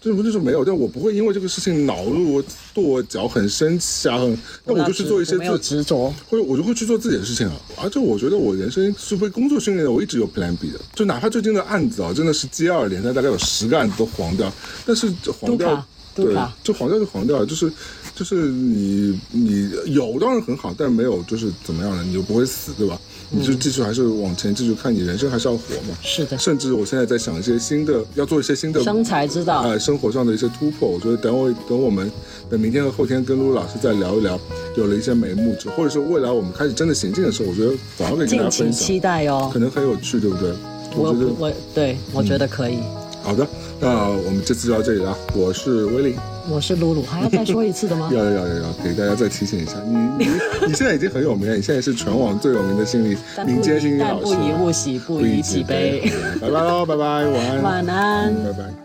这不就是没有？但我不会因为这个事情恼怒跺脚，很生气啊，很那我就去做一些我没有自执着，或者我就会去做自己的事情啊。而且我觉得我人生是被工作训练的，我一直有 Plan B 的。就哪怕最近的案子啊，真的是接二连三，大概有十个案子都黄掉，但是黄掉对，就黄掉就黄掉，就是就是你你有当然很好，但没有就是怎么样呢？你就不会死，对吧？你就继续还是往前继续看，你人生还是要活嘛。是的，甚至我现在在想一些新的，要做一些新的生财之道。呃生活上的一些突破。我觉得等我等我们等明天和后天跟露露老师再聊一聊，有了一些眉目之后，或者是未来我们开始真的行进的时候，我觉得反而可以跟大家敬请期，待哦可。能很有趣，对不对？我觉得我对我觉得可以。好的，那我们这次就到这里了。我是威利，我是露露，还要再说一次的吗？要要要要要给大家再提醒一下，你你 你现在已经很有名了，你现在是全网最有名的心理民间心理老师，不以物喜，不以己悲。拜拜喽，拜拜，晚安，晚安。拜拜。